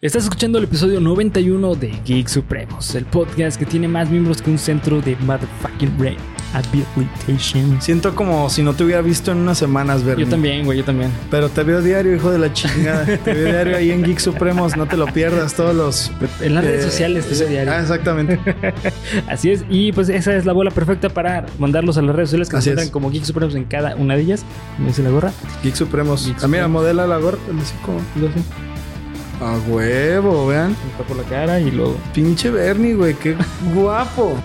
Estás escuchando el episodio 91 de Geek Supremos, el podcast que tiene más miembros que un centro de motherfucking rehabilitation. Siento como si no te hubiera visto en unas semanas, Bernie. Yo también, güey, yo también. Pero te veo diario, hijo de la chingada. te veo diario ahí en Geek Supremos. No te lo pierdas todos los... En las redes eh, sociales te veo diario. Ah, exactamente. Así es, y pues esa es la bola perfecta para mandarlos a las redes sociales que se encuentran como Geek Supremos en cada una de ellas. Me dice la gorra. Geek Supremos. Geek Ah, mira, Supremos. modela la gorra. el hocico. A huevo, vean. está por la cara y luego. Pinche Bernie, güey. Qué guapo.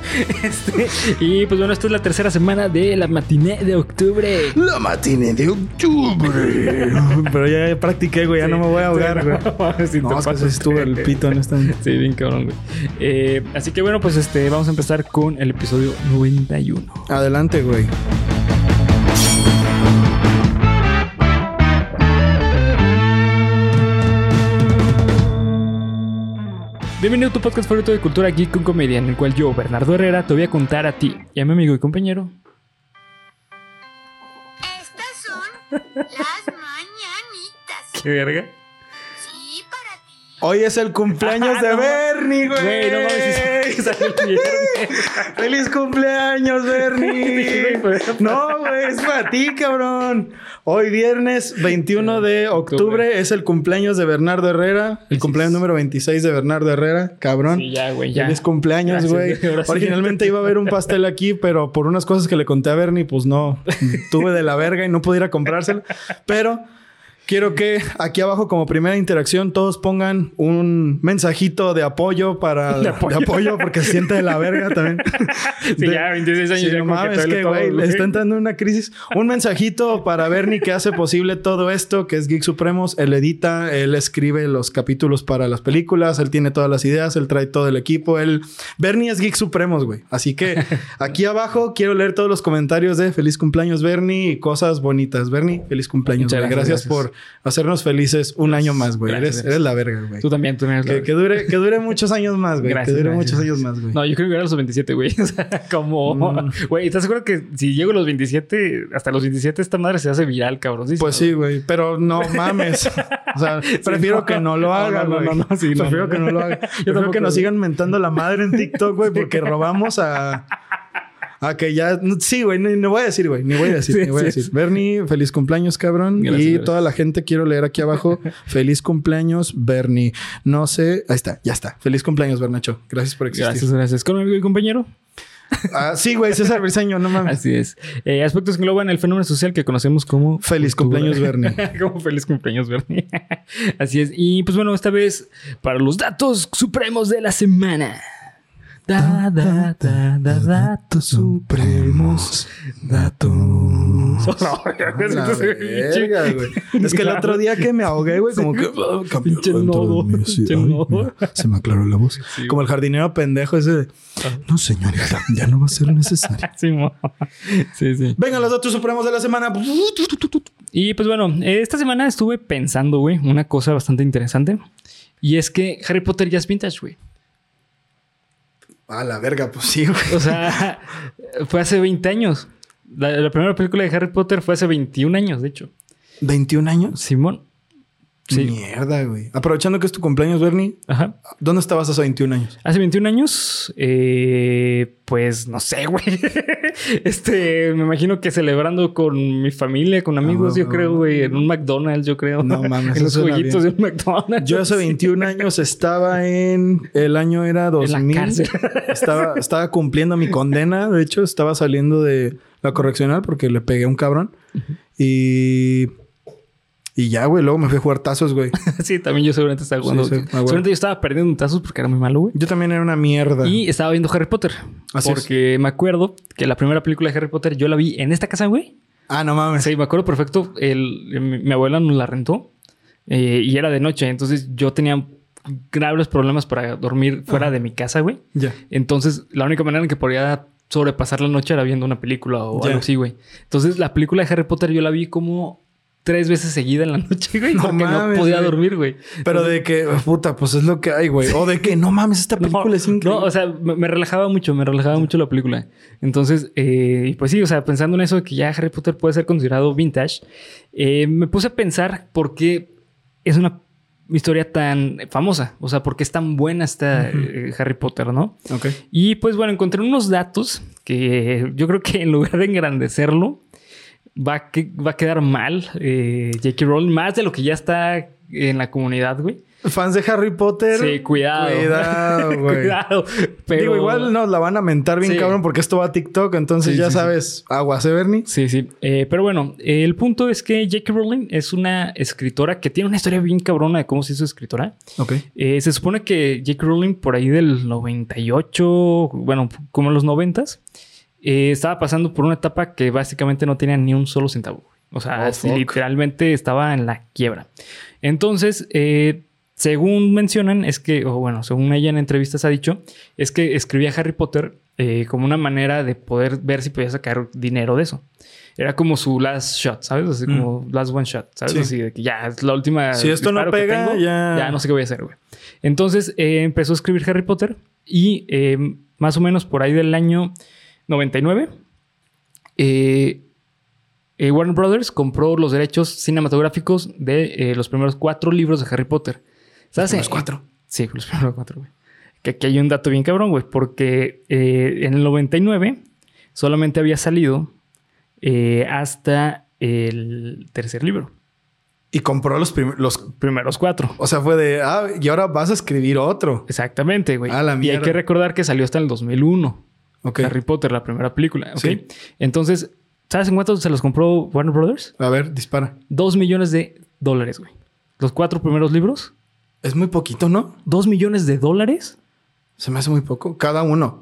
Este, y pues bueno, esta es la tercera semana de la matiné de octubre. La matiné de octubre. Pero ya practiqué, güey. Ya no me voy a ahogar, güey. No, te es que pasas sí estuvo el pito en esta. Sí, bien cabrón, güey. Eh, así que bueno, pues este, vamos a empezar con el episodio 91. Adelante, güey. Bienvenido a tu podcast favorito de cultura geek con comedia, en el cual yo, Bernardo Herrera, te voy a contar a ti y a mi amigo y compañero. Estas son las mañanitas. ¿Qué verga? Hoy es el cumpleaños de. Bernie, güey. Güey, no mames. ¡Feliz cumpleaños, Bernie! no, güey, es para ti, cabrón. Hoy viernes 21 de octubre es el cumpleaños de Bernardo Herrera. El cumpleaños número 26 de Bernardo Herrera, cabrón. Sí, ya, güey, ya. Feliz cumpleaños, güey. Originalmente iba a haber un pastel aquí, pero por unas cosas que le conté a Bernie, pues no. Tuve de la verga y no pude ir a comprárselo. Pero quiero que aquí abajo, como primera interacción, todos pongan un mensajito de apoyo para... De apoyo. porque se siente de la verga también. Sí, De- ya, 26 años. Sí, ya no mames, es que, güey, le está entrando en una crisis. Un mensajito para Bernie que hace posible todo esto, que es Geek Supremos. Él edita, él escribe los capítulos para las películas, él tiene todas las ideas, él trae todo el equipo. Él... Bernie es Geek Supremos, güey. Así que aquí abajo quiero leer todos los comentarios de feliz cumpleaños, Bernie, y cosas bonitas. Bernie, feliz cumpleaños, Muchas gracias. por hacernos felices un año más, güey. Gracias, Eres, gracias. eres la verga, güey. Tú también, tú también. eres la Que, que dure, que dure muchos años más, güey. Gracias, que dure muchos años más, güey. No, yo creo que era los 27, güey. O sea, como. Mm. Güey, ¿estás seguro que si llego a los 27, hasta los 27, esta madre se hace viral, cabrón? Pues sí, güey, pero no mames. O sea, prefiero no. que no lo No, haga, no, güey. no, no, sí, prefiero que no lo haga. prefiero tampoco, que nos sigan mentando la madre en TikTok, güey, porque robamos a a que ya sí, güey, ni, ni voy a decir, güey, ni voy a decir, Sí, ni voy a decir. Bernie, feliz cumpleaños, cabrón. Gracias, y gracias. toda la gente quiero leer aquí abajo, feliz cumpleaños, Bernie. No sé, ahí está, ya está. Feliz cumpleaños, Bernacho. Gracias por existir. Gracias, gracias. Con mi amigo y compañero. Ah, sí, güey, César Briseño, no mames. Así es. Eh, aspectos que engloban el fenómeno social que conocemos como. Feliz cumpleaños, Bernie. como feliz cumpleaños, Bernie. Así es. Y pues bueno, esta vez para los datos supremos de la semana. Da, da, da, da, datos supremos. Datos. Güey. Es que el otro día que me ahogué, güey, como que ah, Pinche nodo, pinche ay, nodo. mira, se me aclaró la voz. Sí, como el jardinero pendejo ese de, Ah. no señorita, ya no va a ser necesario. Sí, sí, sí. Vengan los datos supremos de la semana. Y pues bueno, esta semana estuve pensando, güey, una cosa bastante interesante. Y es que Harry Potter ya es vintage, güey. A la verga, pues sí, güey. O sea, fue hace 20 años. La, la primera película de Harry Potter fue hace 21 años, de hecho. 21 años. Simón. Sí. Mierda, güey. Aprovechando que es tu cumpleaños, Bernie, Ajá. ¿dónde estabas hace 21 años? Hace 21 años, eh, pues no sé, güey. Este, me imagino que celebrando con mi familia, con amigos, Ah, yo creo, güey, en un McDonald's, yo creo. No mames, en los jueguitos de un McDonald's. Yo hace 21 años estaba en. El año era En la 2000. cárcel. Estaba, estaba cumpliendo mi condena. De hecho, estaba saliendo de la correccional porque le pegué a un cabrón. Y. Y ya, güey. Luego me fui a jugar tazos, güey. sí, también yo seguramente estaba jugando. Sí, sí, bueno. seguramente yo estaba perdiendo tazos porque era muy malo, güey. Yo también era una mierda. Y estaba viendo Harry Potter. Así es. porque me acuerdo que la primera película de Harry Potter yo la vi en esta casa, güey. Ah, no mames. Sí, me acuerdo perfecto. El, mi, mi abuela nos la rentó eh, y era de noche. Entonces yo tenía graves problemas para dormir fuera de mi casa, güey. Ya. Entonces la única manera en que podía sobrepasar la noche era viendo una película o algo así, güey. Entonces la película de Harry Potter yo la vi como tres veces seguida en la noche, güey. No porque mames, no podía güey. dormir, güey. Pero de que, puta, pues es lo que hay, güey. O de que, no mames, esta película no, es increíble. No, o sea, me, me relajaba mucho, me relajaba mucho la película. Entonces, eh, y pues sí, o sea, pensando en eso de que ya Harry Potter puede ser considerado vintage, eh, me puse a pensar por qué es una historia tan famosa? O sea, ¿por qué es tan buena esta eh, Harry Potter, no? Ok. Y pues bueno, encontré unos datos que yo creo que en lugar de engrandecerlo, va a, que- va a quedar mal eh, J.K. Rowling, más de lo que ya está en la comunidad, güey. Fans de Harry Potter. Sí, cuidado. Cuidado, güey. cuidado. Pero... Digo, igual nos la van a mentar bien Sí. cabrón porque esto va a TikTok, entonces Sí, ya sí, sabes, aguas, ¿eh, Bernie? Sí, sí. Eh, pero bueno, eh, el punto es que J.K. Rowling es una escritora que tiene una historia bien cabrona de cómo se hizo escritora. Ok. Eh, se supone que J.K. Rowling por ahí del 98, bueno, como en los 90 eh, estaba pasando por una etapa que básicamente no tenía ni un solo centavo. O sea, Oh, literalmente estaba en la quiebra. Entonces, eh, según mencionan, es que, o bueno, según ella en entrevistas ha dicho, es que escribía Harry Potter eh, como una manera de poder ver si podía sacar dinero de eso. Era como su last shot, ¿sabes? Así como last one shot, ¿sabes? Mm. Sí. Así de que ya es la última. Si esto no pega, tengo, ya- Ya no sé qué voy a hacer, güey. Entonces eh, empezó a escribir Harry Potter y más o menos por ahí del año 99, eh, eh, Warner Brothers compró los derechos cinematográficos de eh, los primeros cuatro libros de Harry Potter. ¿Sabes? Los cuatro. Sí, los primeros cuatro, güey. Que aquí hay un dato bien cabrón, güey, porque eh, en el 99 solamente había salido eh, hasta el tercer libro. Y compró los, prim- los... Primeros cuatro. O sea, fue de, ah, y ahora vas a escribir otro. Exactamente, güey. A la y hay que recordar que salió hasta el 2001. Harry Potter, la primera película. ¿ok? Sí. Entonces, ¿sabes en cuánto se los compró Warner Brothers? A ver, dispara. Dos millones de dólares, güey. Los cuatro primeros libros. Es muy poquito, ¿no? Dos millones de dólares. Se me hace muy poco. Cada uno.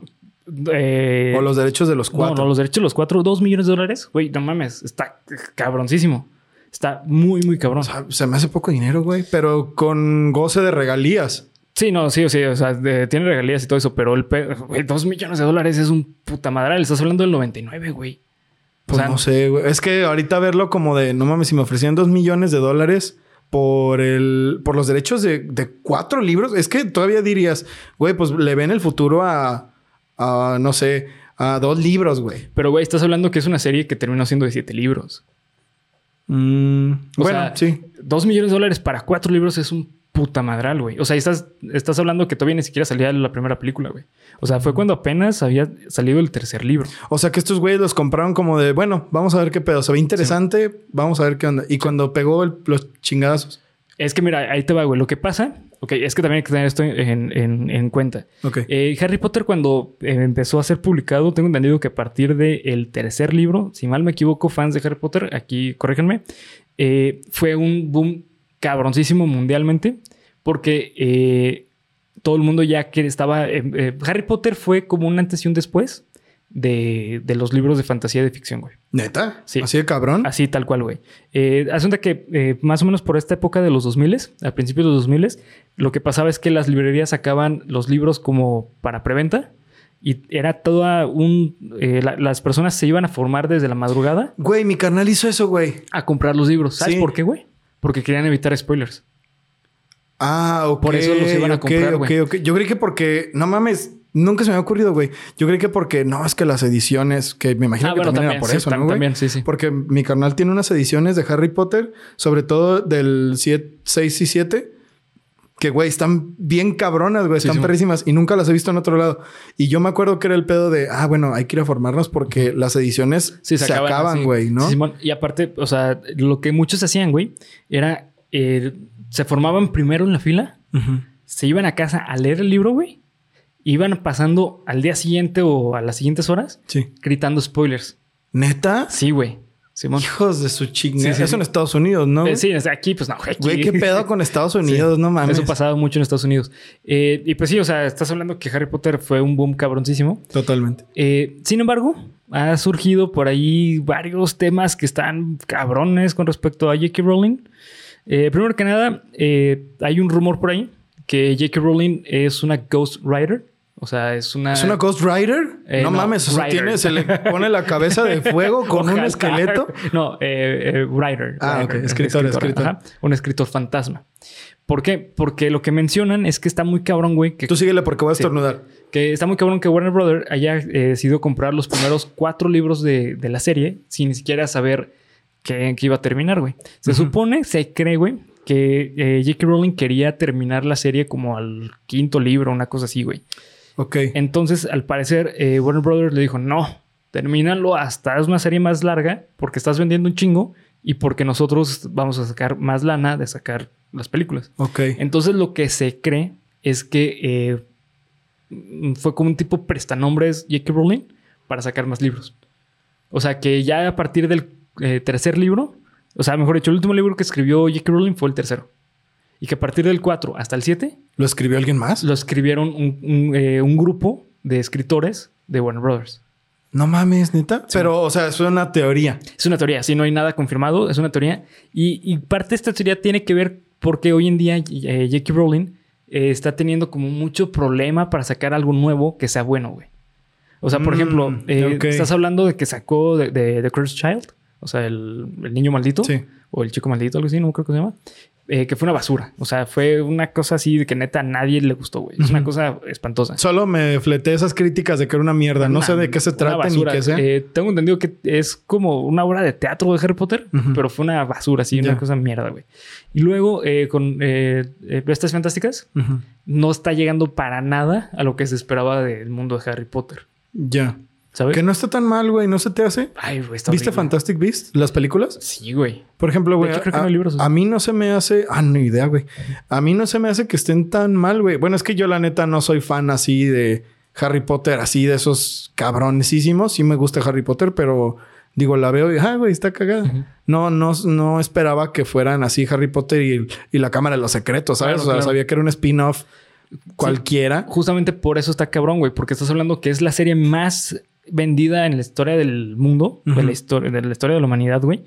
Eh, o los derechos de los cuatro. No, no, los derechos de los cuatro, dos millones de dólares. Güey, no mames, está cabroncísimo. Está muy, muy cabrón. O sea, se me hace poco dinero, güey. Pero con goce de regalías. Sí, no, sí, sí, o sea, de- tiene regalías y todo eso, pero el güey, dos millones de dólares es un puta madral. Estás hablando del 99, güey. O Pues sea, no sé, güey. Es que ahorita verlo como de, no mames, si me ofrecían dos millones de dólares por el, por los derechos de, de cuatro libros, es que todavía dirías, güey, pues le ven el futuro a, a, no sé, a dos libros, güey. Pero, güey, estás hablando que es una serie que terminó siendo de siete libros. Mm, O bueno, sea, sí. Dos millones de dólares para cuatro libros es un puta madral, güey. O sea, estás, estás hablando que todavía ni siquiera salía la primera película, güey. O sea, fue cuando apenas había salido el tercer libro. O sea que estos güeyes los compraron como de, bueno, vamos a ver qué pedo. Se ve interesante, vamos a ver qué onda. Y cuando pegó el- los chingadazos. Es que mira, ahí te va, güey. Lo que pasa, ok, es que también hay que tener esto en, en- en cuenta. Ok. Eh, Harry Potter, cuando eh, empezó a ser publicado, tengo entendido que a partir del tercer libro, si mal me equivoco, fans de Harry Potter, aquí corríjanme, eh, fue un boom cabroncísimo mundialmente, porque eh, todo el mundo ya que estaba. eh, eh, Harry Potter fue como un antes y un después de, de los libros de fantasía de ficción, güey. ¿Neta? Sí. Así de cabrón. Así tal cual, güey. Eh, Asunta que eh, más o menos por esta época de los 2000, a principios de los 2000, lo que pasaba es que las librerías sacaban los libros como para preventa y era toda un... eh, la- las personas se iban a formar desde la madrugada Güey, mi carnal hizo eso, güey. a comprar los libros. ¿Sabes Sí. por qué, güey? Porque querían evitar spoilers. Ah, ok. Por eso los iban a ok, comprar, ok, güey. ok. Yo creí que porque, no mames, nunca se me había ocurrido, güey. Yo creí que porque, no, es que las ediciones, que me imagino Ah, que bueno, también, era por sí, eso, tam- ¿no, güey? también, sí, sí. Porque mi carnal tiene unas ediciones de Harry Potter, sobre todo del 6 y 7, que, güey, están bien cabronas, güey, están sí. perrísimas y nunca las he visto en otro lado. Y yo me acuerdo que era el pedo de, ah, bueno, hay que ir a formarnos porque las ediciones Sí, se, acaban, güey, ¿no? Y aparte, o sea, lo que muchos hacían, güey, era... eh, se formaban primero en la fila se iban a casa a leer el libro, güey. Iban pasando al día siguiente o a las siguientes horas Sí. gritando spoilers. ¿Neta? Sí, güey. Simón. Hijos de su chingada. Sí, sí, Eso en Estados Unidos, ¿no? Eh, güey? sí, desde aquí, pues no, güey. aquí- Güey, qué pedo con Estados Unidos, no mames. Eso pasaba mucho en Estados Unidos. Eh, y pues sí, o sea, estás hablando que Harry Potter fue un boom cabroncísimo. Totalmente. Eh, sin embargo, ha surgido por ahí varios temas que están cabrones con respecto a J.K. Rowling. Eh, primero que nada, hay un rumor por ahí que J.K. Rowling es una ghostwriter. O sea, es una... ¿Es una Ghost Rider? Eh, no, no, mames, o sea, tiene, se le pone la cabeza de fuego con un esqueleto. No, eh, eh, writer. Ah, Writer, ok, escritor, escritor. ajá, un escritor fantasma. ¿Por qué? Porque lo que mencionan es que está muy cabrón, güey, que Tú síguele porque voy a Sí. estornudar. que está muy cabrón que Warner Brother haya eh, decidido comprar los primeros cuatro libros de, de la serie sin ni siquiera saber que, que iba a terminar, güey. Se supone, se cree, güey, que eh, J.K. Rowling quería terminar la serie como al quinto libro, una cosa así, güey. Ok. Entonces, al parecer, eh, Warner Brothers le dijo, no, termínalo hasta es una serie más larga porque estás vendiendo un chingo y porque nosotros vamos a sacar más lana de sacar las películas. Ok. Entonces, lo que se cree es que eh, fue como un tipo prestanombres J.K. Rowling para sacar más libros. O sea, que ya a partir del eh, tercer libro, o sea, mejor dicho, el último libro que escribió J.K. Rowling fue el tercero. Y que a partir del 4 hasta el 7 ¿Lo escribió alguien más? lo escribieron un, un, eh, un grupo de escritores de Warner Brothers. No mames, neta. Pero, o sea, es una teoría. Es una teoría, si no hay nada confirmado, es una teoría. Y, y parte de esta teoría tiene que ver porque hoy en día eh, J.K. Rowling eh, está teniendo como mucho problema para sacar algo nuevo que sea bueno, güey. O sea, por Mm, ejemplo, eh, ok. estás hablando de que sacó de, de The Cursed Child, o sea, el, el niño maldito, Sí. O el chico maldito, algo así, no creo que se llama, eh, que fue una basura. O sea, fue una cosa así de que neta a nadie le gustó, güey. Es una cosa espantosa. Solo me fleté esas críticas de que era una mierda. No Una- sé de qué se trata ni qué sea. Eh, tengo entendido que es como una obra de teatro de Harry Potter, pero fue una basura, así, una cosa mierda, güey. Y luego eh, con Bestias Fantásticas, no está llegando para nada a lo que se esperaba del mundo de Harry Potter, Ya. ¿Sabes? Que no está tan mal, güey. ¿No se te hace? Ay, güey, está ¿Viste horrible. Fantastic Beasts? ¿Las películas? Sí, güey. Por ejemplo, güey. hecho, creo que a, no hay libros, a mí no se me hace. Ah, no idea, güey. A mí no se me hace que estén tan mal, güey. Bueno, es que yo, la neta, no soy fan así de Harry Potter, así de esos cabronesísimos. Sí me gusta Harry Potter, pero digo, la veo y, ah, güey, está cagada. No, no, no esperaba que fueran así Harry Potter y, y la Cámara de los Secretos, ¿sabes? Claro, o sea, claro. sabía que era un spin-off cualquiera. Justamente por eso está cabrón, güey, porque estás hablando que es la serie más vendida en la historia del mundo, de, Ujú. la historia, de la historia de la humanidad, güey.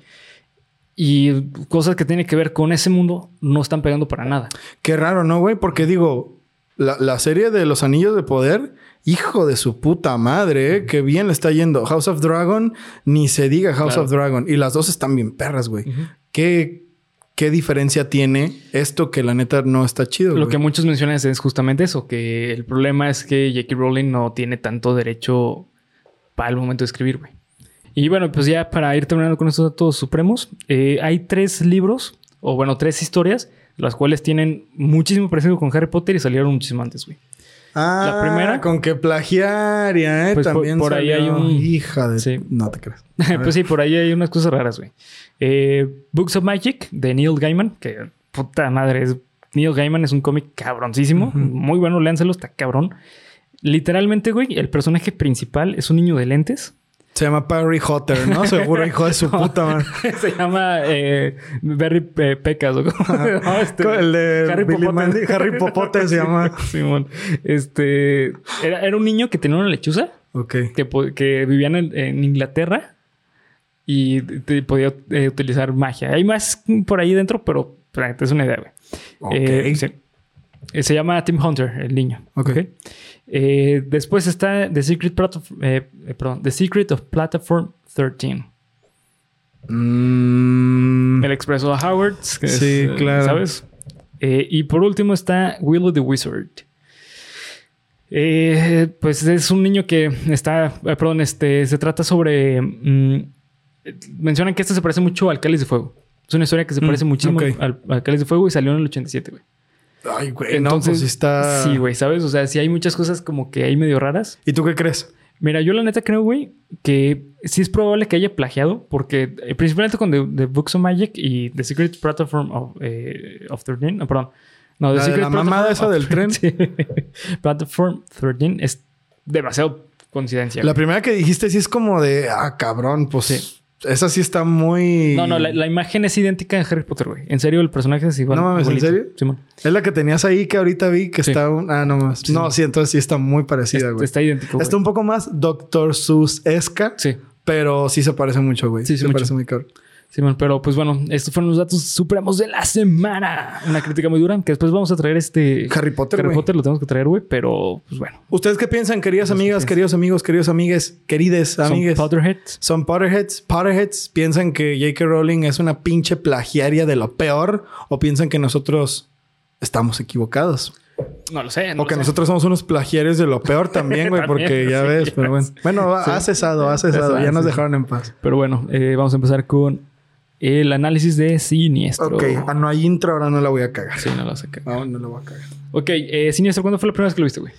Y cosas que tienen que ver con ese mundo no están pegando para nada. Qué raro, ¿no, güey? Porque digo, la, la serie de los Anillos de Poder, hijo de su puta madre, ¿eh? Qué bien le está yendo. House of Dragon, ni se diga House Claro. of Dragon. Y las dos están bien perras, güey. ¿Qué, ¿Qué diferencia tiene esto que la neta no está chido, Lo güey? que muchos mencionan es justamente eso, que el problema es que J.K. Rowling no tiene tanto derecho para el momento de escribir, güey. Y bueno, pues ya para ir terminando con estos datos supremos, eh, hay tres libros, o bueno, tres historias, las cuales tienen muchísimo parecido con Harry Potter y salieron muchísimo antes, güey. Ah, la primera- Con que plagiaria, ¿eh? Pues También por ahí salió. hay un- Hija de... Sí. No te creas. Pues sí, por ahí hay unas cosas raras, güey. Eh, Books of Magic de Neil Gaiman, que puta madre, es, Neil Gaiman es un cómic cabroncísimo, muy bueno, léanselo, está cabrón. Literalmente, güey, el personaje principal es un niño de lentes. Se llama Perry Hotter, ¿no? Seguro, hijo de su puta madre. Se llama eh, Barry eh, Pecas. ¿o llama? Este, El de Harry Billy Popote. Mandy, Harry Popote se llama. Simón. Este era, era un niño que tenía una lechuza Ok. que, que vivían en, en Inglaterra y te- podía eh, utilizar magia. Hay más por ahí dentro, pero para que te des una idea, güey. Ok. Eh, Se llama Tim Hunter, el niño. Ok. ¿ok? Eh, después está The Secret, Platform- eh, eh, perdón, The Secret of Platform 13. Mm, El Expreso a Howard. que Sí, eh, claro. ¿Sabes? Eh, y por último está Willow the Wizard. Eh, pues es un niño que está, eh, perdón, este, se trata sobre, mm, mencionan que este se parece mucho al Cáliz de Fuego. Es una historia que se Mm, parece muchísimo ok. al, al Cáliz de Fuego y salió en el 87, güey. Ay, güey. no, pues sí está... sí, güey, ¿sabes? O sea, sí hay muchas cosas como que hay medio raras. ¿Y tú qué crees? Mira, yo la neta creo, güey, que sí es probable que haya plagiado, porque eh, principalmente con The, The Books of Magic y The Secret Platform of, eh, of 13, no, perdón. No, The La de Secret la mamada esa del tren. Sí. Platform 13 es demasiado coincidencia. La güey. primera que dijiste sí es como de... Ah, cabrón. Pues... Sí. Esa sí está muy... No, no, la, la imagen es idéntica en Harry Potter, güey. En serio, el personaje es igual. No mames, ¿en serio? Simón. Es la que tenías ahí que ahorita vi que Sí. está... Un... Ah, no. Sí. No, sí, entonces sí está muy parecida, güey. Está idéntico. güey. Está un poco más Doctor Seuss-esca, Sí. pero sí se parece mucho, güey. Sí, Sí, sí, se mucho. parece muy cabrón. Simón, pero pues bueno, estos fueron los datos supremos de la semana. Una crítica muy dura, que después vamos a traer este... Harry Potter, Harry. Potter lo tenemos que traer, güey, pero pues bueno. ¿Ustedes qué piensan, queridas amigas, queridos amigos, queridos amigues, querides Son amigues? Potterheads. Son Potterheads. Potterheads piensan que J.K. Rowling es una pinche plagiaria de lo peor o piensan que nosotros estamos equivocados. No lo sé. No o que sé. nosotros somos unos plagiarios de lo peor también, güey, porque ya sí, ves, pero bueno. Bueno, Sí. ha cesado, ha cesado, ya nos dejaron en paz. Pero bueno, eh, vamos a empezar con el análisis de Siniestro. Ok, ah, no hay intro, ahora no la voy a cagar. Sí, no lo sé. No, no la voy a cagar. Ok, eh, Siniestro, ¿cuándo fue la primera vez que lo viste, güey?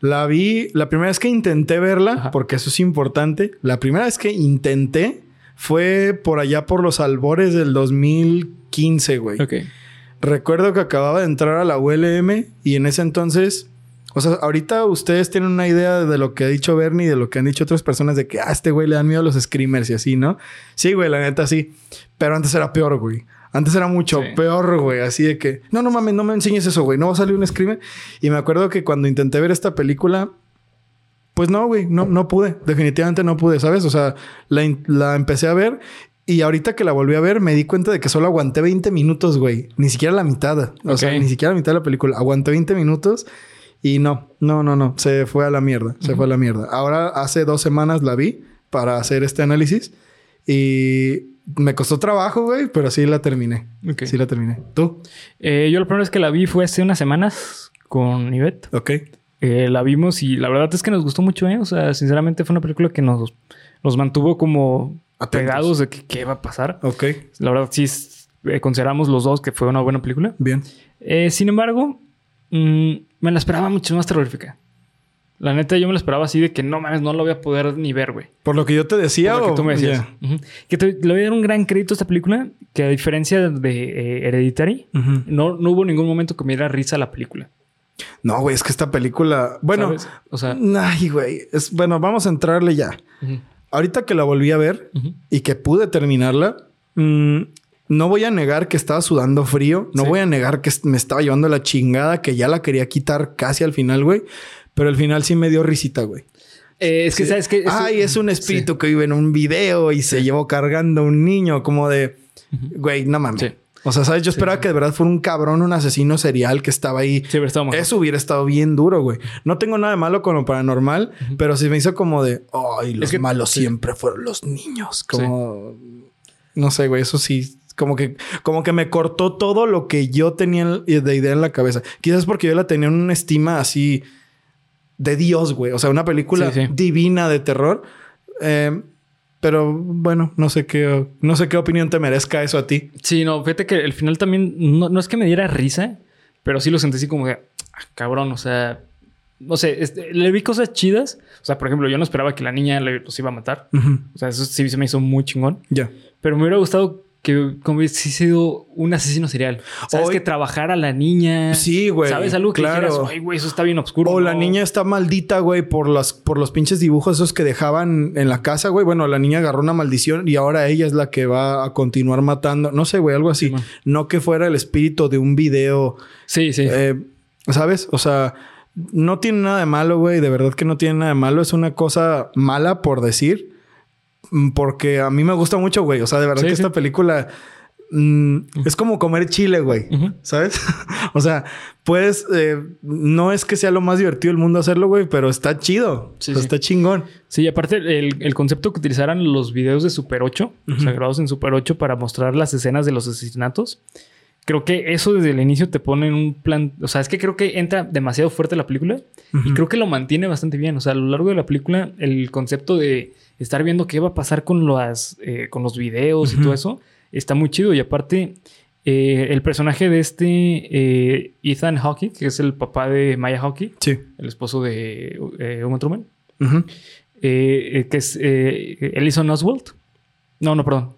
La vi, la primera vez que intenté verla, Ajá. porque eso es importante, la primera vez que intenté fue por allá por los albores del 2015, güey. Ok. Recuerdo que acababa de entrar a la ULM y en ese entonces, o sea, ahorita ustedes tienen una idea de lo que ha dicho Bernie de lo que han dicho otras personas de que a este güey le dan miedo a los screamers y así, ¿no? Sí, güey, la neta sí. Pero antes era peor, güey. Antes era mucho Sí. peor, güey. Así de que, no, no mames, no me enseñes eso, güey. No va a salir un screamer. Y me acuerdo que cuando intenté ver esta película, pues no, güey, no, no pude. Definitivamente no pude, ¿sabes? O sea, la, empecé a ver y ahorita que la volví a ver me di cuenta de que solo aguanté 20 minutos, güey. Ni siquiera la mitad. O sea, ni siquiera la mitad de la película. Aguanté 20 minutos y no, no, no, no. Se fue a la mierda. Se fue a la mierda. Ahora, hace dos semanas la vi para hacer este análisis y me costó trabajo, güey, pero sí la terminé. Ok. Sí la terminé. ¿Tú? Eh, yo la primera vez que la vi fue hace unas semanas con Ivette. Ok. Eh, la vimos y la verdad es que nos gustó mucho, ¿eh? O sea, sinceramente fue una película que nos, nos mantuvo como Atentos. pegados de que qué va a pasar. Ok. La verdad sí eh, consideramos los dos que fue una buena película. Bien. Eh, sin embargo, mm, me la esperaba mucho más terrorífica. La neta, yo me la esperaba así de que no mames, no lo voy a poder ni ver, güey. Por lo que yo te decía Por lo o... que tú me decías. Que te- le voy a dar un gran crédito a esta película, que a diferencia de eh, Hereditary, no, no hubo ningún momento que me diera risa la película. No, güey, es que esta película... Bueno... ¿sabes? O sea, Ay, güey. Es... Bueno, vamos a entrarle ya. Ahorita que la volví a ver y que pude terminarla, mm, no voy a negar que estaba sudando frío. No Sí. voy a negar que me estaba llevando la chingada, que ya la quería quitar casi al final, güey. Pero al final sí me dio risita, güey. Eh, es que. ¿sabes qué? Eso- Ay, es un espíritu que vive en un video y se llevó cargando a un niño, como de, güey, no mames. O sea, ¿sabes? Yo esperaba que de verdad fuera un cabrón, un asesino serial que estaba ahí. Sí, pero estaba. Eso hubiera estado bien duro, güey. No tengo nada de malo con lo paranormal, pero sí me hizo como de, ay, los que- malos siempre fueron los niños. Como, no sé, güey, eso sí. Como que, como que me cortó todo lo que yo tenía en- de idea en la cabeza. Quizás porque yo la tenía en una estima así de Dios, güey. O sea, una película Sí, sí. divina de terror. Eh, pero bueno, no sé qué, no sé qué opinión te merezca eso a ti. Sí, no, fíjate que el final también no, no es que me diera risa, pero sí lo sentí así como de, ah, cabrón, o sea, no sé, este, le vi cosas chidas. O sea, por ejemplo, yo no esperaba que la niña le- los iba a matar. O sea, eso sí se me hizo muy chingón. Ya. Pero me hubiera gustado que como hubiese sido un asesino serial. ¿Sabes? Hoy- Que trabajara la niña. Sí, güey, ¿Sabes? Algo que claro. dijeras, ay, güey, eso está bien oscuro. O la no". niña está maldita, güey, por las, por los pinches dibujos esos que dejaban en la casa, güey. Bueno, la niña agarró una maldición y ahora ella es la que va a continuar matando. No sé, güey, algo así. Sí, no que fuera el espíritu de un video. Sí, sí. eh, ¿Sabes? O sea, no tiene nada de malo, güey. De verdad que no tiene nada de malo. Es una cosa mala por decir. Mm, Porque a mí me gusta mucho, güey. O sea, de verdad Sí, que sí. esta película mm, es como comer chile, güey. ¿Sabes? o sea, pues eh, no es que sea lo más divertido del mundo hacerlo, güey, pero está chido. Sí, O sea, sí. Está chingón. Sí, y aparte el, el concepto que utilizaran los videos de Super 8, o sea, grabados en Super 8 para mostrar las escenas de los asesinatos, creo que eso desde el inicio te pone en un plan, o sea, es que creo que entra demasiado fuerte la película y creo que lo mantiene bastante bien, o sea, a lo largo de la película el concepto de estar viendo qué va a pasar con, las, eh, con los videos y todo eso está muy chido y aparte... eh, el personaje de este eh, Ethan Hawke, que es el papá de Maya Hawke, Sí. el esposo de Uma eh, eh, que es Ellison Oswald. No, no, perdón.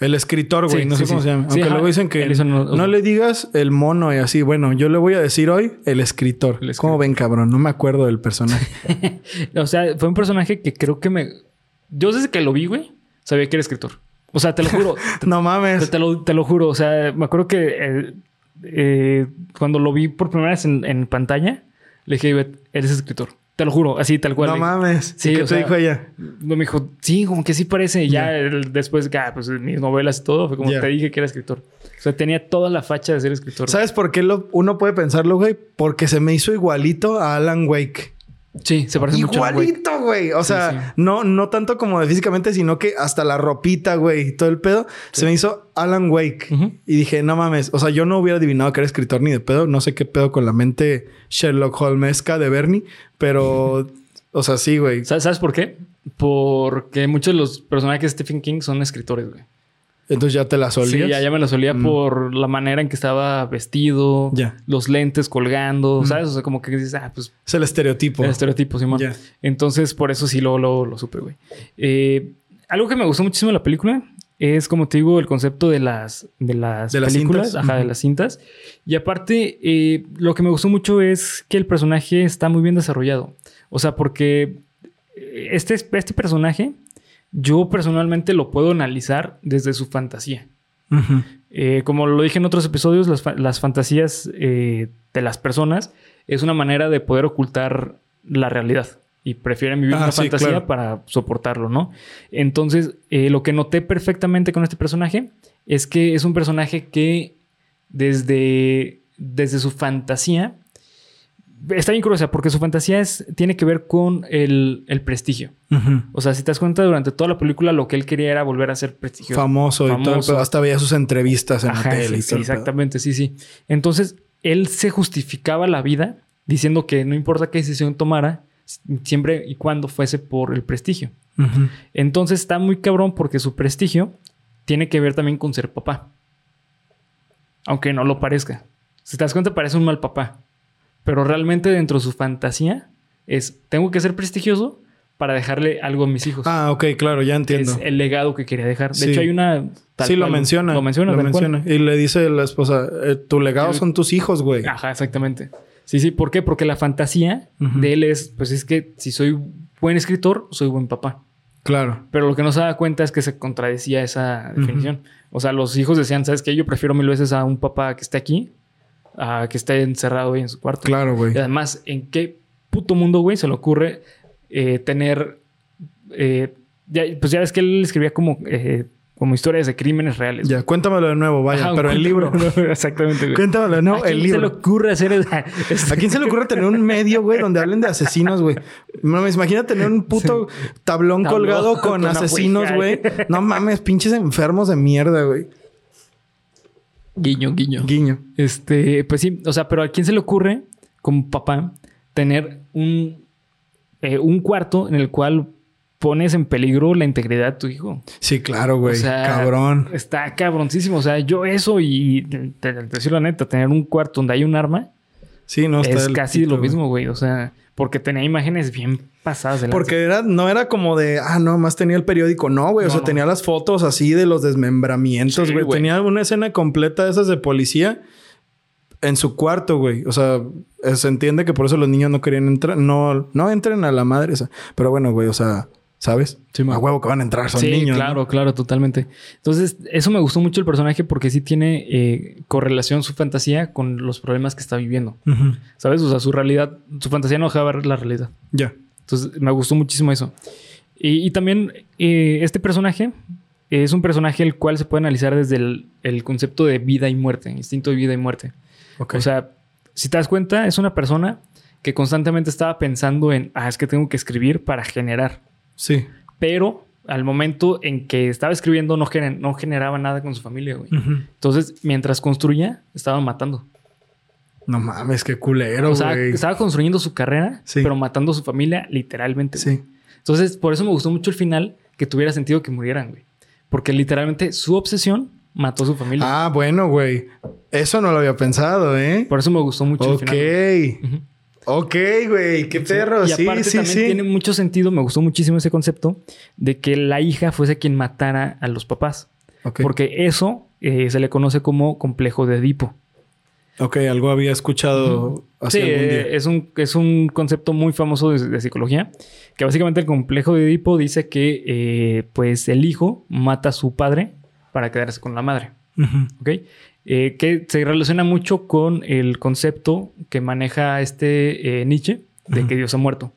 El escritor, güey. Sí, no sí, sé cómo se llama. Aunque luego dicen que Ellison Oswald. no le digas el mono y así. Bueno, yo le voy a decir hoy el escritor. El escritor. ¿Cómo ven, cabrón? No me acuerdo del personaje. O sea, fue un personaje que creo que me. Yo desde que lo vi, güey, sabía que era escritor. O sea, te lo juro. no mames. te lo, te lo juro. O sea, me acuerdo que eh, eh, cuando lo vi por primera vez en, en pantalla, le dije, "Ivette, eres escritor. Te lo juro, así tal cual. No mames. Sí, ¿Y ¿Qué o te sea, dijo ella? No me dijo, sí, como que sí parece. Y ya el- después, ah, pues mis novelas y todo, fue como te dije que era escritor. O sea, tenía toda la facha de ser escritor. ¿Sabes por qué lo, uno puede pensarlo, güey? Porque se me hizo igualito a Alan Wake. Sí, se parece mucho. Igualito, güey. O sea, sí. no, no tanto como de físicamente, sino que hasta la ropita, güey, todo el pedo. Se me hizo Alan Wake. Y dije, no mames. O sea, yo no hubiera adivinado que era escritor ni de pedo. No sé qué pedo con la mente Sherlock Holmesca de Bernie. Pero, o sea, sí, güey. ¿Sabes, sabes por qué? Porque muchos de los personajes de Stephen King son escritores, güey. Entonces ya te la Sí, solías. ya, ya me la solía Mm. por la manera en que estaba vestido, Ya. los lentes colgando, Mm. ¿sabes? O sea, como que dices, ah, pues Es el estereotipo. el estereotipo, Simón. Ya. Entonces, por eso sí lo, lo, lo supe, güey. Eh, algo que me gustó muchísimo de la película es, como te digo, el concepto de las, de las De las películas, cintas. ajá, de las cintas. Y aparte, eh, lo que me gustó mucho es que el personaje está muy bien desarrollado. O sea, porque este, este personaje, yo personalmente lo puedo analizar desde su fantasía. Eh, como lo dije en otros episodios, las, fa- las fantasías eh, de las personas es una manera de poder ocultar la realidad. Y prefieren vivir Ah, una sí, fantasía claro. para soportarlo, ¿no? Entonces, eh, lo que noté perfectamente con este personaje es que es un personaje que desde, desde su fantasía está bien curiosa porque su fantasía es, tiene que ver con el, el prestigio. O sea, si te das cuenta, durante toda la película lo que él quería era volver a ser prestigioso. Famoso, y todo. pedo. Hasta veía sus entrevistas en Ajá, la tele. y sí, todo pedo. exactamente, sí, sí. Entonces, él se justificaba la vida diciendo que no importa qué decisión tomara, siempre y cuando fuese por el prestigio. Entonces, está muy cabrón porque su prestigio tiene que ver también con ser papá. Aunque no lo parezca. Si te das cuenta, parece un mal papá. Pero realmente dentro de su fantasía es, tengo que ser prestigioso para dejarle algo a mis hijos. Ah, ok, claro, ya entiendo. es el legado que quería dejar. De Sí. hecho, hay una... tal sí, lo cual- menciona. Lo menciona, cual. menciona. Y le dice la esposa, eh, tu legado Sí. son tus hijos, güey. Ajá, exactamente. Sí, sí. ¿Por qué? Porque la fantasía de él es, pues es que si soy buen escritor, soy buen papá. Claro. Pero lo que no se da cuenta es que se contradecía esa definición. O sea, los hijos decían, ¿sabes qué? Yo prefiero mil veces a un papá que esté aquí a que esté encerrado ahí en su cuarto. Claro, güey. Y además, ¿en qué puto mundo, güey, se le ocurre eh, tener... eh, ya- pues ya ves que él escribía como, eh, como historias de crímenes reales. Ya, cuéntamelo de nuevo, vaya. Ajá, pero el libro. Exactamente, güey. Cuéntamelo de nuevo, ¿A quién el se le libro. ocurre hacer el- ¿A quién se le ocurre tener un medio, güey, donde hablen de asesinos, güey? No mames, imagina tener un puto tablón Tablón colgado con, asesinos, güey. No mames, pinches enfermos de mierda, güey. Guiño, guiño. Guiño. Este, pues sí, o sea, pero ¿a quién se le ocurre, como papá, tener un, eh, un cuarto en el cual pones en peligro la integridad de tu hijo? Sí, claro, güey. O sea, Cabrón. Está cabroncísimo. O sea, yo eso y te, te decir la neta, tener un cuarto donde hay un arma Sí, no está es casi pito, lo güey. mismo, güey. O sea, porque tenía imágenes bien pasadas de. Porque era, no era como de, ah, no, más tenía el periódico. No, güey. O sea, no. tenía las fotos así de los desmembramientos, Sí, güey. güey. tenía una escena completa de esas de policía en su cuarto, güey. O sea, eh, se entiende que por eso los niños no querían entrar. No, no entren a la madre esa. Pero bueno, güey, o sea, ¿sabes? Sí, a huevo que van a entrar, son sí, niños. ¿no? claro, claro, totalmente. Entonces, eso me gustó mucho el personaje porque sí tiene eh, correlación su fantasía con los problemas que está viviendo. ¿Sabes? O sea, su realidad, su fantasía no deja ver la realidad. Ya. Entonces, me gustó muchísimo eso. Y, y también eh, este personaje es un personaje el cual se puede analizar desde el, el concepto de vida y muerte, instinto de vida y muerte. Ok. O sea, si te das cuenta, es una persona que constantemente estaba pensando en, ah, es que tengo que escribir para generar. Sí. Pero al momento en que estaba escribiendo no, gener- no generaba nada con su familia, güey. Entonces, mientras construía, estaba matando. No mames, qué culero, o sea, güey. estaba construyendo su carrera, Sí. pero matando a su familia literalmente. güey. Sí. Entonces, por eso me gustó mucho el final, que tuviera sentido que murieran, güey. Porque literalmente su obsesión mató a su familia. Ah, bueno, güey. Eso no lo había pensado, ¿eh? Por eso me gustó mucho el Ok. final. Ujú. Ok, güey. Qué perro. Y Sí, aparte sí, también sí. tiene mucho sentido, me gustó muchísimo ese concepto de que la hija fuese quien matara a los papás. Porque eso eh, se le conoce como complejo de Edipo. Ok, algo había escuchado así Sí, algún día. es un, es un concepto muy famoso de, de psicología, que básicamente el complejo de Edipo dice que eh, pues el hijo mata a su padre para quedarse con la madre. Ujú. ¿ok? Eh, que se relaciona mucho con el concepto que maneja este eh, Nietzsche de que Dios ha muerto.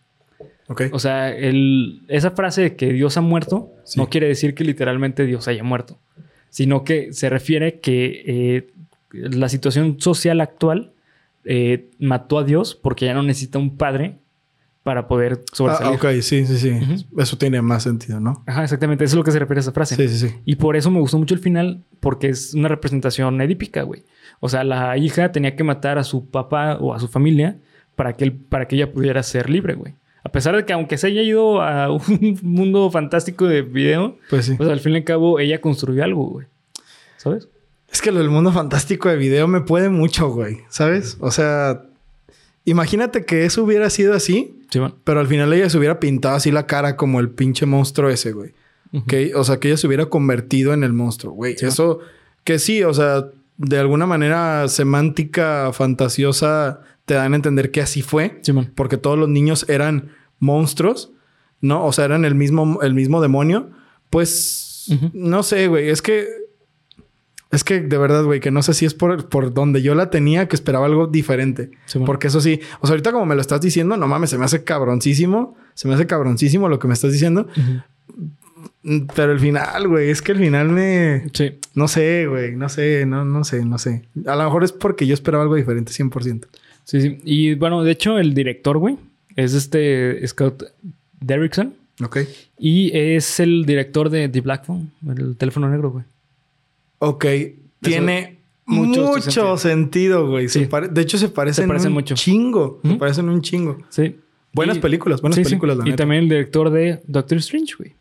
Ok. O sea, el- esa frase de que Dios ha muerto Sí. no quiere decir que literalmente Dios haya muerto, sino que se refiere que eh, la situación social actual mató a Dios porque ya no necesita un padre para poder Ah, sobresalir. ok, sí, sí, sí. Eso tiene más sentido, ¿no? Ajá, exactamente. Eso es lo que se refiere a esa frase. Sí, sí, sí. Y por eso me gustó mucho el final, porque es una representación edípica, güey. O sea, la hija tenía que matar a su papá o a su familia para que, él, para que ella pudiera ser libre, güey. A pesar de que aunque se haya ido a un mundo fantástico de video, Pues sí. pues al fin y al cabo ella construyó algo, güey. ¿sabes? Es que lo del mundo fantástico de video me puede mucho, güey. ¿Sabes? O sea, imagínate que eso hubiera sido así, Sí, pero al final ella se hubiera pintado así la cara como el pinche monstruo ese, güey. O sea, que ella se hubiera convertido en el monstruo, güey. Sí. Eso, que sí, o sea, de alguna manera semántica, fantasiosa, te dan a entender que así fue. Sí. Porque todos los niños eran monstruos, ¿no? O sea, eran el mismo, el mismo demonio. Pues, no sé, güey. Es que... Es que de verdad, güey, que no sé si es por, por donde yo la tenía que esperaba algo diferente. Sí. Porque eso sí, o sea, ahorita como me lo estás diciendo, no mames, se me hace cabroncísimo. Se me hace cabroncísimo lo que me estás diciendo. Mm, Pero el final, güey, es que el final me... Sí. No sé, güey, no sé, no, no sé, no sé. A lo mejor es porque yo esperaba algo diferente, 100%. Sí, sí. Y bueno, de hecho, el director, güey, es este Scott Derrickson. Ok. Y es el director de The Black Phone, el teléfono negro, güey. Ok. Tiene mucho mucho, sentido. sentido, güey. Sí. De hecho, se parecen, parecen un mucho. chingo. Se parecen un chingo. Sí. Buenas películas, buenas sí, sí. películas, la Y neta. también el director de Doctor Strange, güey.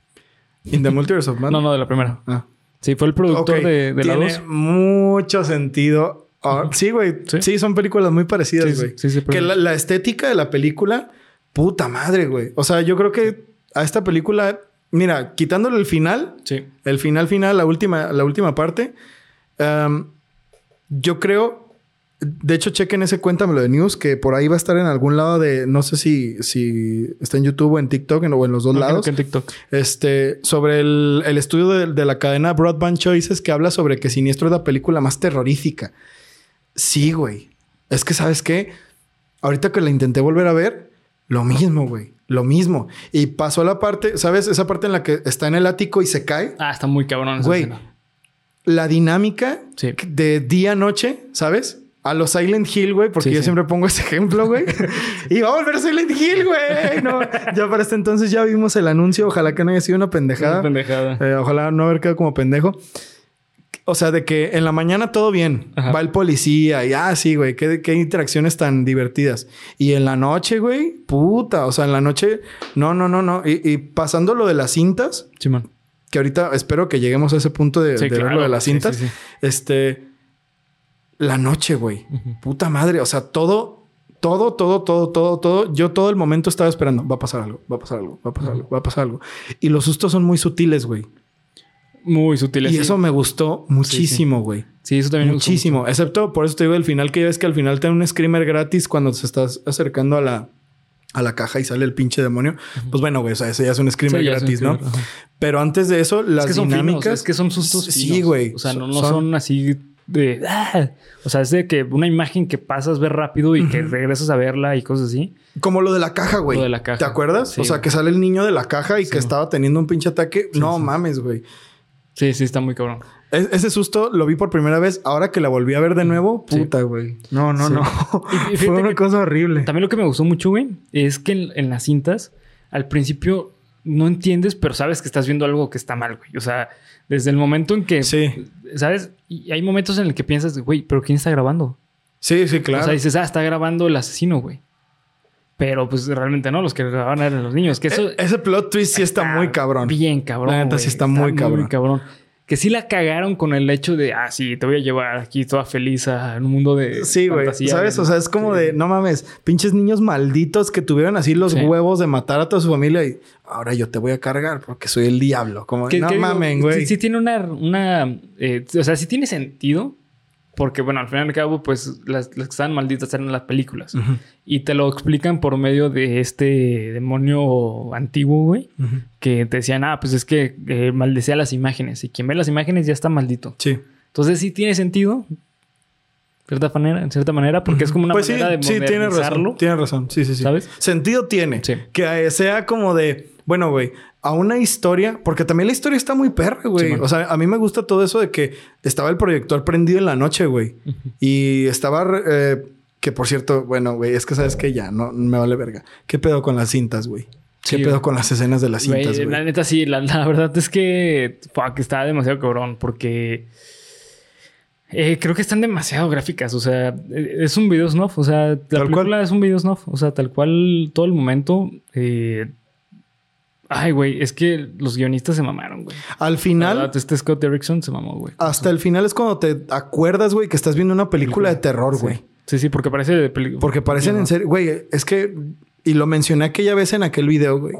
In the Multiverse of No, Madness. no, de la primera. Ah. Sí, fue el productor de, de la Tiene 2. mucho sentido. Ah, Sí, güey. Sí. Sí. son películas muy parecidas, Sí, sí, güey. sí, sí, que la, la estética de la película, puta madre, güey. O sea, yo creo que a esta película, mira, quitándole el final, Sí. el final final, la última, la última parte, am, yo creo, de hecho, chequen ese cuéntamelo de news, que por ahí va a estar en algún lado de, no sé si, si está en YouTube o en TikTok en- o en los dos No, lados. que en TikTok. Este, sobre el, el estudio de, de la cadena Broadband Choices que habla sobre que Siniestro es la película más terrorífica. Sí, güey. Es que, ¿sabes qué? Ahorita que la intenté volver a ver, lo mismo, güey. Lo mismo. Y pasó a la parte, ¿sabes? Esa parte en la que está en el ático y se cae. Ah, está muy cabrón Güey, escena. la dinámica Sí. de día-noche, ¿sabes? A los Silent Hill, güey, porque Sí, yo sí. siempre pongo ese ejemplo, güey. y va a volver Silent Hill, güey. No, ya para este entonces ya vimos el anuncio. Ojalá que no haya sido una pendejada. Una pendejada. Eh, ojalá no haber quedado como pendejo. O sea, de que en la mañana todo bien. Ajá. Va el policía y ah, sí, güey, qué, qué interacciones tan divertidas. Y en la noche, güey, puta. O sea, en la noche, no, no, no, no. Y, y pasando lo de las cintas, Simón. que ahorita espero que lleguemos a ese punto de, Sí, de ver lo de las cintas. sí. Este, la noche, güey. Puta madre. O sea, todo, todo, todo, todo, todo, todo. Yo todo el momento estaba esperando. Va a pasar algo, va a pasar algo, va a pasar algo, va a pasar algo. Y los sustos son muy sutiles, güey. Muy sutil. Y eso me gustó muchísimo, güey. Sí, eso también me gustó Muchísimo. Excepto, por eso te digo el final, que ya ves que al final te da un screamer gratis cuando te estás acercando a la, a la caja y sale el pinche demonio. Pues bueno, güey, o sea, ese ya es un screamer un gratis, ¿no? screamer. Pero antes de eso, las Es que son dinámicas... finos, es que son sustos Sí, güey. O sea, no, no Son- son, así de... "Ah". O sea, es de que una imagen que pasas, ver rápido y que regresas a verla y cosas así. Como lo de la caja, güey. Lo de la caja. ¿Te acuerdas? Sí, o sea, güey. que sale el niño de la caja y Sí, que estaba teniendo un pinche ataque. no mames, güey. Sí, sí, está muy cabrón. Ese susto lo vi por primera vez. Ahora que la volví a ver de nuevo, puta, güey. No, no, Sí. no. Y- y Fue una cosa horrible. También lo que me gustó mucho, güey, es que en, en las cintas, al principio no entiendes, pero sabes que estás viendo algo que está mal, güey. O sea, desde el momento en que... Sí. ¿Sabes? Y hay momentos en el que piensas, güey, pero ¿quién está grabando? Sí, sí, claro. O sea, dices, ah, está grabando el asesino, güey. Pero pues realmente no, los que grababan eran los niños. Que eso E- ese plot twist sí está, muy cabrón. Bien cabrón. La neta sí está muy cabrón. cabrón. Que sí la cagaron con el hecho de, ah, sí, te voy a llevar aquí toda feliz a un mundo de. Sí, güey. ¿Sabes? O sea, es como Sí. de, no mames, pinches niños malditos que tuvieron así los Sí. huevos de matar a toda su familia y ahora yo te voy a cargar porque soy el diablo. Como, Que- no mamen, güey. Sí, sí tiene una. una eh, o sea, sí tiene sentido. Porque, bueno, al final y al cabo, pues las, las que estaban malditas eran las películas. Ujú, Y te lo explican por medio de este demonio antiguo, güey. ujú. Que te decían, ah, pues es que eh, maldecía las imágenes. Y quien ve las imágenes ya está maldito. Sí. Entonces sí tiene sentido. Cierta manera, en cierta manera, porque es como una Pues sí, manera de sí, tiene modernizarlo. razón. Tiene razón. Sí, sí, sí. ¿Sabes? Sentido tiene. Sí. Que sea como de, bueno, güey, a una historia, porque también la historia está muy perra, güey. Sí, o sea, a mí me gusta todo eso de que estaba el proyector prendido en la noche, güey. Y estaba, eh, que por cierto, bueno, güey, es que sabes que ya, no me vale verga. ¿Qué pedo con las cintas, güey? ¿Qué Sí, pedo con las escenas de las Güey, cintas, la güey? neta sí, la, la verdad es que fuck, está demasiado cabrón porque eh, creo que están demasiado gráficas. O sea, eh, es un video snuff. O sea, la Tal película cual. es un video snuff. O sea, tal cual todo el momento. eh, Ay, güey, es que los guionistas se mamaron, güey. Al final, verdad, este Scott Derrickson se mamó, güey. hasta el final es cuando te acuerdas, güey, que estás viendo una película de terror, güey. Sí, sí, porque parece de película. Porque parecen en serio, güey, es que, y lo mencioné aquella vez en aquel video, güey.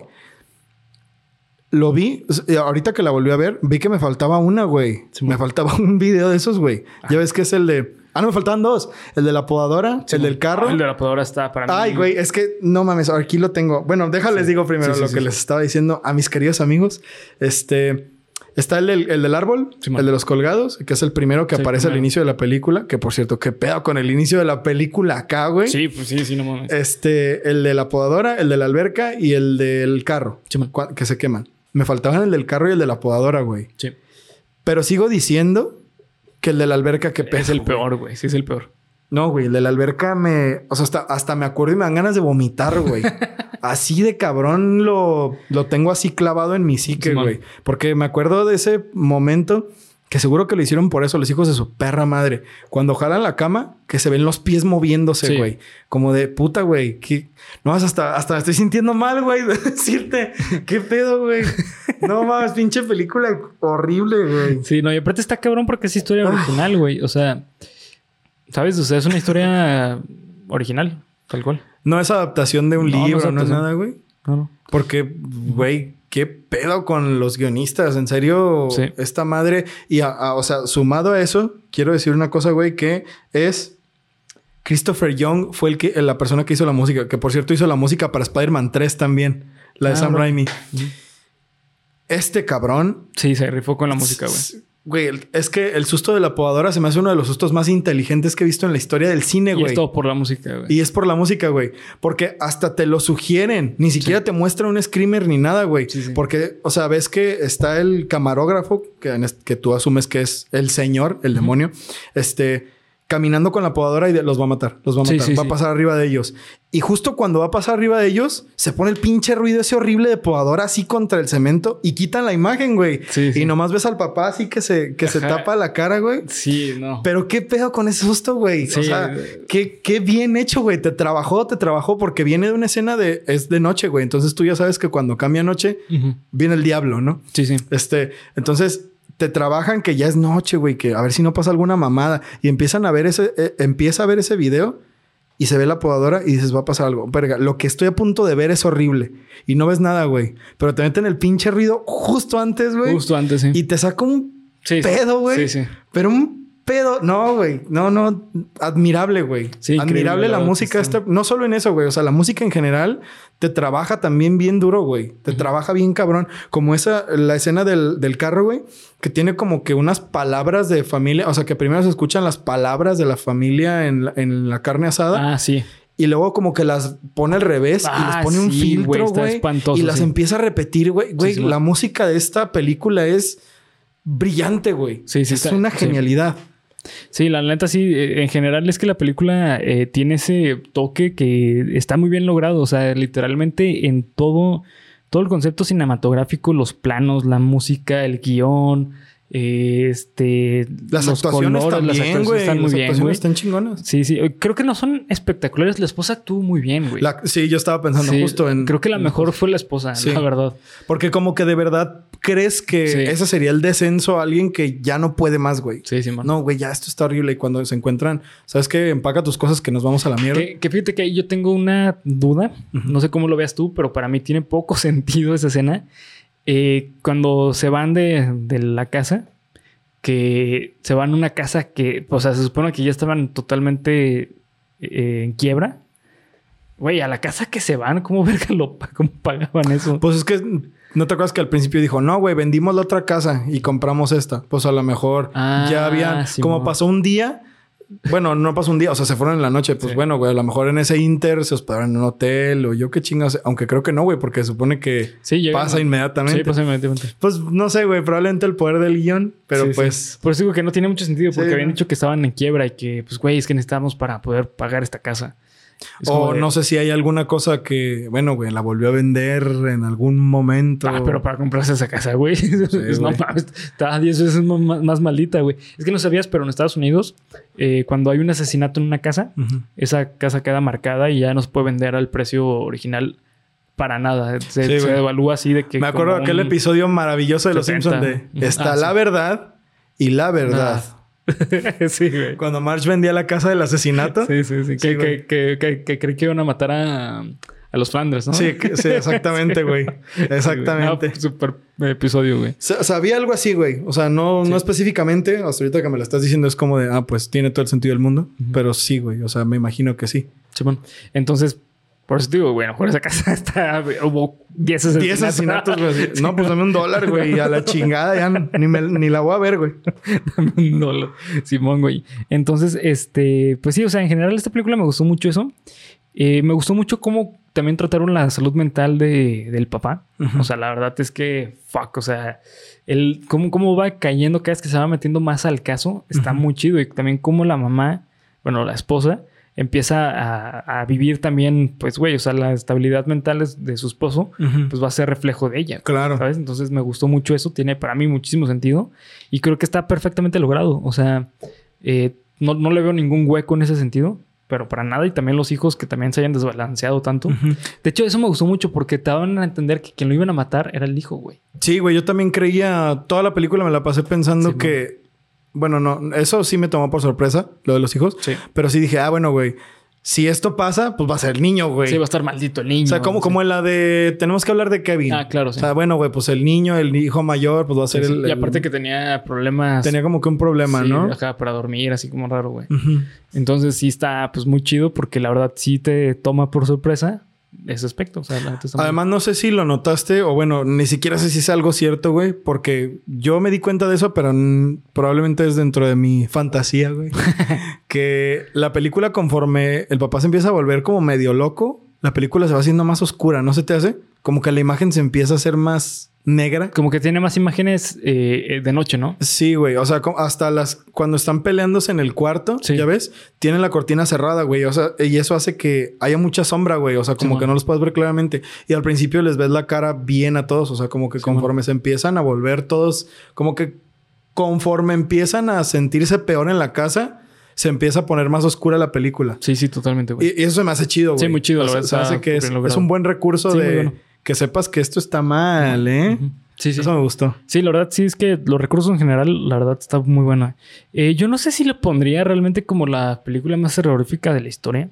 Lo vi, y ahorita que la volví a ver, vi que me faltaba una, güey. Sí, me faltaba un video de esos, güey. Ya ves que es el de... Ah, no, me faltaban dos. El de la podadora, el del carro. El de la podadora está para mí. Ay, güey, es que no mames, aquí lo tengo. Bueno, déjales digo primero Sí, sí, lo sí, que sí. les estaba diciendo a mis queridos amigos. Este está el, del- el del árbol, Sí, el de los colgados, que es el primero que Sí, aparece al inicio de la película. Que por cierto, qué pedo con el inicio de la película acá, güey. Sí, pues sí, sí, no mames. Este, el de la podadora, el de la alberca y el del carro Sí, que se queman. Me faltaban el del carro y el de la podadora, güey. Sí. Pero sigo diciendo que el de la alberca, qué pedo. Es el peor, güey. Sí, es el peor. No, güey, el de la alberca me. O sea, hasta, hasta me acuerdo y me dan ganas de vomitar, güey. así de cabrón lo, lo tengo así clavado en mi psique, güey. Porque me acuerdo de ese momento que seguro que lo hicieron por eso, los hijos de su perra madre. Cuando jalan la cama, que se ven los pies moviéndose, Sí. güey. Como de puta, güey. No, hasta, hasta estoy sintiendo mal, güey, de decirte. ¿Qué pedo, güey? No mames, pinche película horrible, güey. Sí, no, y aparte está cabrón porque es historia original, güey. O sea, ¿sabes? O sea, es una historia original, tal cual. No es adaptación de un No, libro, no es nada, güey. No, no. Porque, güey, qué pedo con los guionistas. En serio, Sí. esta madre. Y, a- a- o sea, sumado a eso, quiero decir una cosa, güey, que es. Christopher Young fue el que, la persona que hizo la música, que por cierto hizo la música para Spider-Man 3 también, la de Ah, Sam bro. Raimi. Este cabrón, Sí, se rifó con la música, güey. Güey, es que el susto de la podadora se me hace uno de los sustos más inteligentes que he visto en la historia del cine, Y güey. es todo por la música, güey. Y es por la música, güey. Porque hasta te lo sugieren. Ni siquiera te muestra un screamer ni nada, güey. Sí, sí. Porque, o sea, ves que está el camarógrafo, que, que tú asumes que es el señor, el demonio, este, caminando con la podadora y de- los va a matar. Los va a matar. sí, va sí. a pasar arriba de ellos. Y justo cuando va a pasar arriba de ellos, se pone el pinche ruido ese horrible de podadora así contra el cemento y quitan la imagen, güey. Y nomás ves al papá así que se, que se tapa la cara, güey. Sí, no. Pero qué pedo con ese susto, güey. O sea, qué, qué bien hecho, güey. Te trabajó, te trabajó porque viene de una escena de es de noche, güey. Entonces tú ya sabes que cuando cambia noche viene el diablo, ¿no? Sí, sí. Este, entonces te trabajan que ya es noche, güey, que a ver si no pasa alguna mamada y empiezan a ver ese eh, empieza a ver ese video y se ve la podadora y dices, va a pasar algo. Verga, lo que estoy a punto de ver es horrible y no ves nada, güey. Pero te meten el pinche ruido justo antes, güey. Justo antes, sí. Y te saca un Sí, pedo, güey. Sí, sí. Pero un pedo. No, güey. No, no. Admirable, güey. Sí, Admirable la música. Esta, no solo en eso, güey. O sea, la música en general te trabaja también bien duro, güey. Te trabaja bien cabrón. Como esa, la escena del, del carro, güey. Que tiene como que unas palabras de familia. O sea, que primero se escuchan las palabras de la familia en la, en la carne asada. Ah, sí. Y luego como que las pone al revés y Ah, les pone un sí, filtro, güey. espantoso, Y las sí. empieza a repetir, güey. Güey, sí, la música de esta película es brillante, güey. Sí, sí, Es está- una genialidad. Sí, la neta sí, eh, en general es que la película eh, tiene ese toque que está muy bien logrado, o sea, literalmente en todo, todo el concepto cinematográfico, los planos, la música, el guion, este, Las los actuaciones colores, las también, actuaciones güey. están muy Las bien, actuaciones güey. están chingonas. Sí, sí, eh, creo que no son espectaculares, la esposa actuó muy bien, güey. La- sí, yo estaba pensando Sí, justo en... creo que la mejor fue la esposa, Sí. la verdad. Porque como que de verdad crees que Sí. ese sería el descenso a alguien que ya no puede más, güey. Sí, sí, man. No, güey, ya esto está horrible. Y cuando se encuentran, ¿sabes qué? Empaca tus cosas que nos vamos a la mierda. Que, que fíjate que yo tengo una duda. No sé cómo lo veas tú, pero para mí tiene poco sentido esa escena. Eh, cuando se van de, de la casa, que se van a una casa que, o sea, se supone que ya estaban totalmente eh, en quiebra. Güey, a la casa que se van, ¿cómo verga lo cómo pagaban eso? Pues es que no te acuerdas que al principio dijo, no, güey, vendimos la otra casa y compramos esta. Pues a lo mejor Ah, ya habían, Simón. como pasó un día, bueno, no pasó un día, o sea, se fueron en la noche. Pues Sí. bueno, güey, a lo mejor en ese inter se hospedaron en un hotel o yo qué chingas, aunque creo que no, güey, porque supone que Sí, pasa inmediatamente. Sí, pasa inmediatamente. Pues no sé, güey, probablemente el poder del guion, pero Sí, pues. Por eso digo que no tiene mucho sentido, porque habían dicho que estaban en quiebra y que, pues, güey, es que necesitamos para poder pagar esta casa. Es O de- no sé si hay alguna cosa que, bueno, güey, la volvió a vender en algún momento. Ah, pero para comprarse esa casa, güey. Es- no mames, está 10 veces más, más- maldita, güey. Es que no sabías, pero en Estados Unidos, eh, cuando hay un asesinato en una casa, esa casa queda marcada y ya no se puede vender al precio original para nada. Se, Sí, evalúa así de que. Me acuerdo de aquel un- episodio maravilloso de Los 70. Simpsons de está Ah, la sí. verdad y la verdad. sí, güey. Cuando Marge vendía la casa del asesinato. Sí, sí, sí. Sí, que, güey. que, que, que, que creí que iban a matar a, a los Flanders, ¿no? Sí, sí, exactamente, güey. Exactamente. No, super episodio, güey. Sa- Sabía algo así, güey. O sea, no, no específicamente. Hasta ahorita que me lo estás diciendo es como de, ah, pues tiene todo el sentido del mundo. Pero sí, güey. O sea, me imagino que sí. Simón. Entonces, por eso digo, bueno, por esa casa está, hubo 10 asesinatos. 10 asesinatos, güey. No, pues dame un dólar, güey. A la chingada ya ni, me- ni la voy a ver, güey. Dame un dólar. Simón, güey. Entonces, este, pues sí, o sea, en general esta película me gustó mucho eso. Eh, me gustó mucho cómo también trataron la salud mental de, del papá. O sea, la verdad es que, fuck, o sea, el, cómo, cómo va cayendo cada vez que se va metiendo más al caso, está muy chido. Y también cómo la mamá, bueno, la esposa, empieza a, a vivir también, pues, güey, o sea, la estabilidad mental de su esposo, pues va a ser reflejo de ella. Claro. ¿Sabes? Entonces me gustó mucho eso. Tiene para mí muchísimo sentido. Y creo que está perfectamente logrado. O sea, eh, no, no le veo ningún hueco en ese sentido. Pero para nada. Y también los hijos que también se hayan desbalanceado tanto. De hecho, eso me gustó mucho porque te daban a entender que quien lo iban a matar era el hijo, güey. Sí, güey. Yo también creía... Toda la película me la pasé pensando Sí, que... Bueno, no. Eso sí me tomó por sorpresa. Lo de los hijos. Sí. Pero sí dije, ah, bueno, güey. Si esto pasa, pues va a ser el niño, güey. Sí, va a estar maldito el niño. O sea, como, Sí. como en la de... Tenemos que hablar de Kevin. Ah, claro, sí. O sea, bueno, güey, pues el niño, el hijo mayor, pues va a ser Sí, el... Y el- aparte que tenía problemas. Tenía como que un problema, ¿no? ajá, para dormir, así como raro, güey. Entonces sí está pues muy chido porque la verdad sí te toma por sorpresa ese aspecto. O sea, la neta está muy- Además, no sé si lo notaste o bueno, ni siquiera sé si es algo cierto, güey, porque yo me di cuenta de eso, pero probablemente es dentro de mi fantasía, güey. que la película, conforme el papá se empieza a volver como medio loco, la película se va haciendo más oscura, ¿no se te hace? Como que la imagen se empieza a hacer más negra. Como que tiene más imágenes eh, de noche, ¿no? Sí, güey. O sea, hasta las... Cuando están peleándose en el cuarto, Sí. ¿ya ves? Tienen la cortina cerrada, güey. O sea, y eso hace que haya mucha sombra, güey. O sea, como que no los puedes ver claramente. Y al principio les ves la cara bien a todos. O sea, como que conforme se empiezan a volver todos... Como que conforme empiezan a sentirse peor en la casa... Se empieza a poner más oscura la película. Sí, sí, totalmente, güey. Y, y eso se me hace chido, güey. Sí, muy chido, O la verdad, se hace que es, un buen recurso Sí, de... bueno. Que sepas que esto está mal, ¿eh? Sí, sí. Eso me gustó. Sí, la verdad sí es que los recursos en general, la verdad está muy buena. Eh, yo no sé si le pondría realmente como la película más terrorífica de la historia.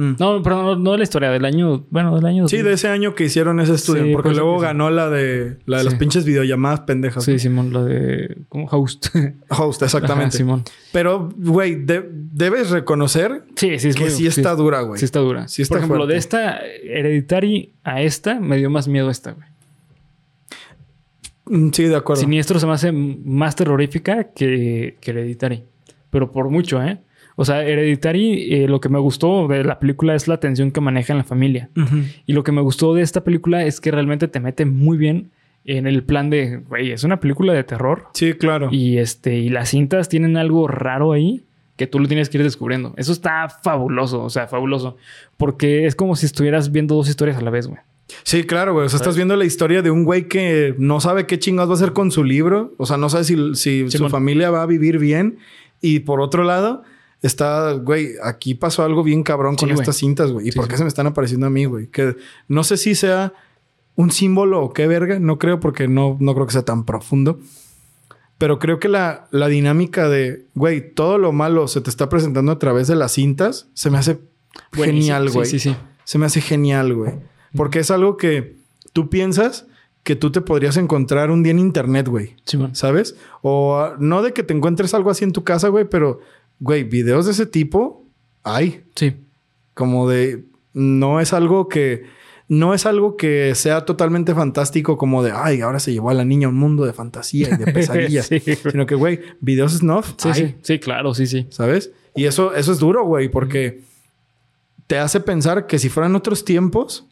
Mm. No, perdón, no, no de la historia, del año, bueno, del año. Sí, de ese año que hicieron ese estudio. Sí, porque por eso luego ganó la de la de las Sí. pinches videollamadas pendejas. Sí, Simón, la de como host. Host, Ajá, exactamente. Simón. Pero, güey, de- debes reconocer Sí, sí, es que muy- sí está dura, güey. Sí está dura. Sí está Por ejemplo, fuerte. de esta Hereditary a esta me dio más miedo esta, güey. Mm, Sí, de acuerdo. Siniestro se me hace más terrorífica que, que Hereditary. Pero por mucho, ¿eh? O sea, Hereditary, eh, lo que me gustó de la película es la tensión que maneja en la familia. Ujú. Y lo que me gustó de esta película es que realmente te mete muy bien en el plan de, güey, es una película de terror. Sí, claro. Y este, y las cintas tienen algo raro ahí que tú lo tienes que ir descubriendo. Eso está fabuloso, o sea, fabuloso. Porque es como si estuvieras viendo dos historias a la vez, güey. Sí, claro, güey. O sea, estás viendo la historia de un güey que no sabe qué chingados va a hacer con su libro. O sea, no sabe si, si su Simón. familia va a vivir bien. Y por otro lado, está, güey, aquí pasó algo bien cabrón con Sí, güey. estas cintas, güey. ¿Y Sí, por sí. qué se me están apareciendo a mí, güey? Que no sé si sea un símbolo o qué verga. No creo porque no, no creo que sea tan profundo. Pero creo que la, la dinámica de, güey, todo lo malo se te está presentando a través de las cintas, se me hace Buenísimo. genial, Sí, güey. Sí, sí. Se me hace genial, güey. Porque es algo que tú piensas que tú te podrías encontrar un día en internet, güey. Simón. ¿Sabes? O ah, no de que te encuentres algo así en tu casa, güey, pero, güey, videos de ese tipo hay. Sí. Como de. No es algo que. No es algo que sea totalmente fantástico, como de, ay, ahora se llevó a la niña a un mundo de fantasía y de pesadillas. Sí. Sino que, güey, videos snuff. Sí, hay. sí. Sí, claro, sí, sí. ¿Sabes? Y eso, eso es duro, güey, porque te hace pensar que si fueran otros tiempos,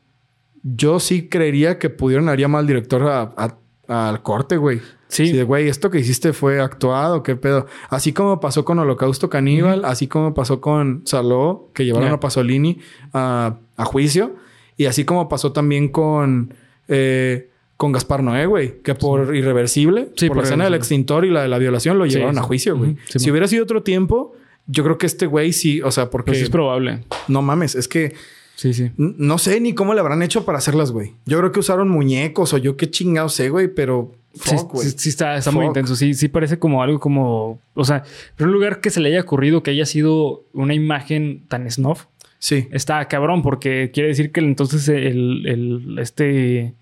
yo sí creería que pudieron haría mal director a- a- al corte, güey. Sí. de, güey, esto que hiciste fue actuado, qué pedo. Así como pasó con Holocausto Caníbal, así como pasó con Saló, que llevaron a Pasolini a, a juicio, y así como pasó también con. eh, con Gaspar Noé, güey, que por irreversible, Sí, por la escena del extintor y la de la violación, lo Sí, llevaron a sí. juicio, güey. Sí, si hubiera sido otro tiempo, yo creo que este güey sí, o sea, porque Pues sí es probable. no mames, es que Sí, sí. No sé ni cómo le habrán hecho para hacerlas, güey. Yo creo que usaron muñecos o yo qué chingados sé, güey, pero Sí, fuck, güey. sí, sí está, está muy intenso. Sí, sí parece como algo como... O sea, en un lugar que se le haya ocurrido que haya sido una imagen tan snuff, Sí. está cabrón porque quiere decir que entonces el, el- este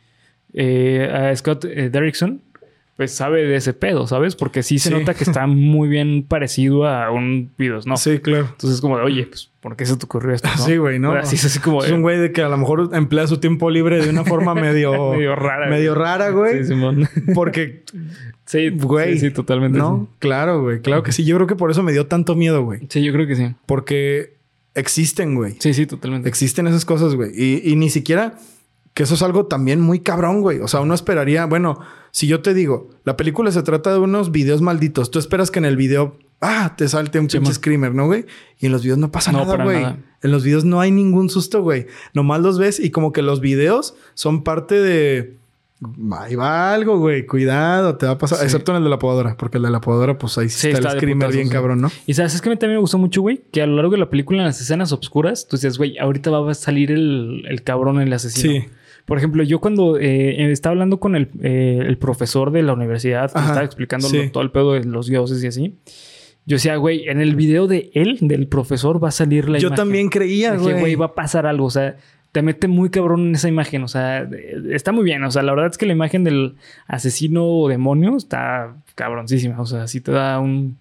eh, a Scott eh, Derrickson pues sabe de ese pedo, ¿sabes? Porque sí se Sí. nota que está muy bien parecido a un video, ¿no? Sí, claro. Entonces es como de, oye, pues, ¿por qué se te ocurrió esto? no? Sí, güey, ¿no? Así es así como Es un güey de que a lo mejor emplea su tiempo libre de una forma medio... medio rara. medio rara, güey. Sí, Simón. Porque, Sí, güey. Sí, sí, totalmente. ¿no? Claro, güey. Claro que sí. Yo creo que por eso me dio tanto miedo, güey. Sí. Sí, yo creo que sí. Porque existen, güey. Sí, sí, totalmente. Existen esas cosas, güey. Y, y ni siquiera que eso es algo también muy cabrón, güey. O sea, uno esperaría, bueno, si yo te digo, la película se trata de unos videos malditos, tú esperas que en el video, ah, te salte un Sí, pinche man. screamer, ¿no, güey? Y en los videos no pasa No, nada, güey. nada. En los videos no hay ningún susto, güey. Nomás los ves y como que los videos son parte de... Ahí va algo, güey. Cuidado, te va a pasar. Sí. Excepto en el de la podadora. Porque el de la podadora, pues ahí sí, Sí, está, está el screamer bien cabrón, ¿no? Y sabes, es que a mí también me gustó mucho, güey, que a lo largo de la película, en las escenas oscuras, tú dices, güey, ahorita va a salir el, el cabrón, el asesino. Sí. Por ejemplo, yo cuando eh, estaba hablando con el, eh, el profesor de la universidad, que Ajá, estaba explicando sí. todo el pedo de los dioses y así, yo decía, güey, en el video de él, del profesor, va a salir la Yo imagen. también creía, güey. güey, va a pasar algo. O sea, te mete muy cabrón en esa imagen. O sea, eh, está muy bien. O sea, la verdad es que la imagen del asesino o demonio está cabroncísima. O sea, sí te da un.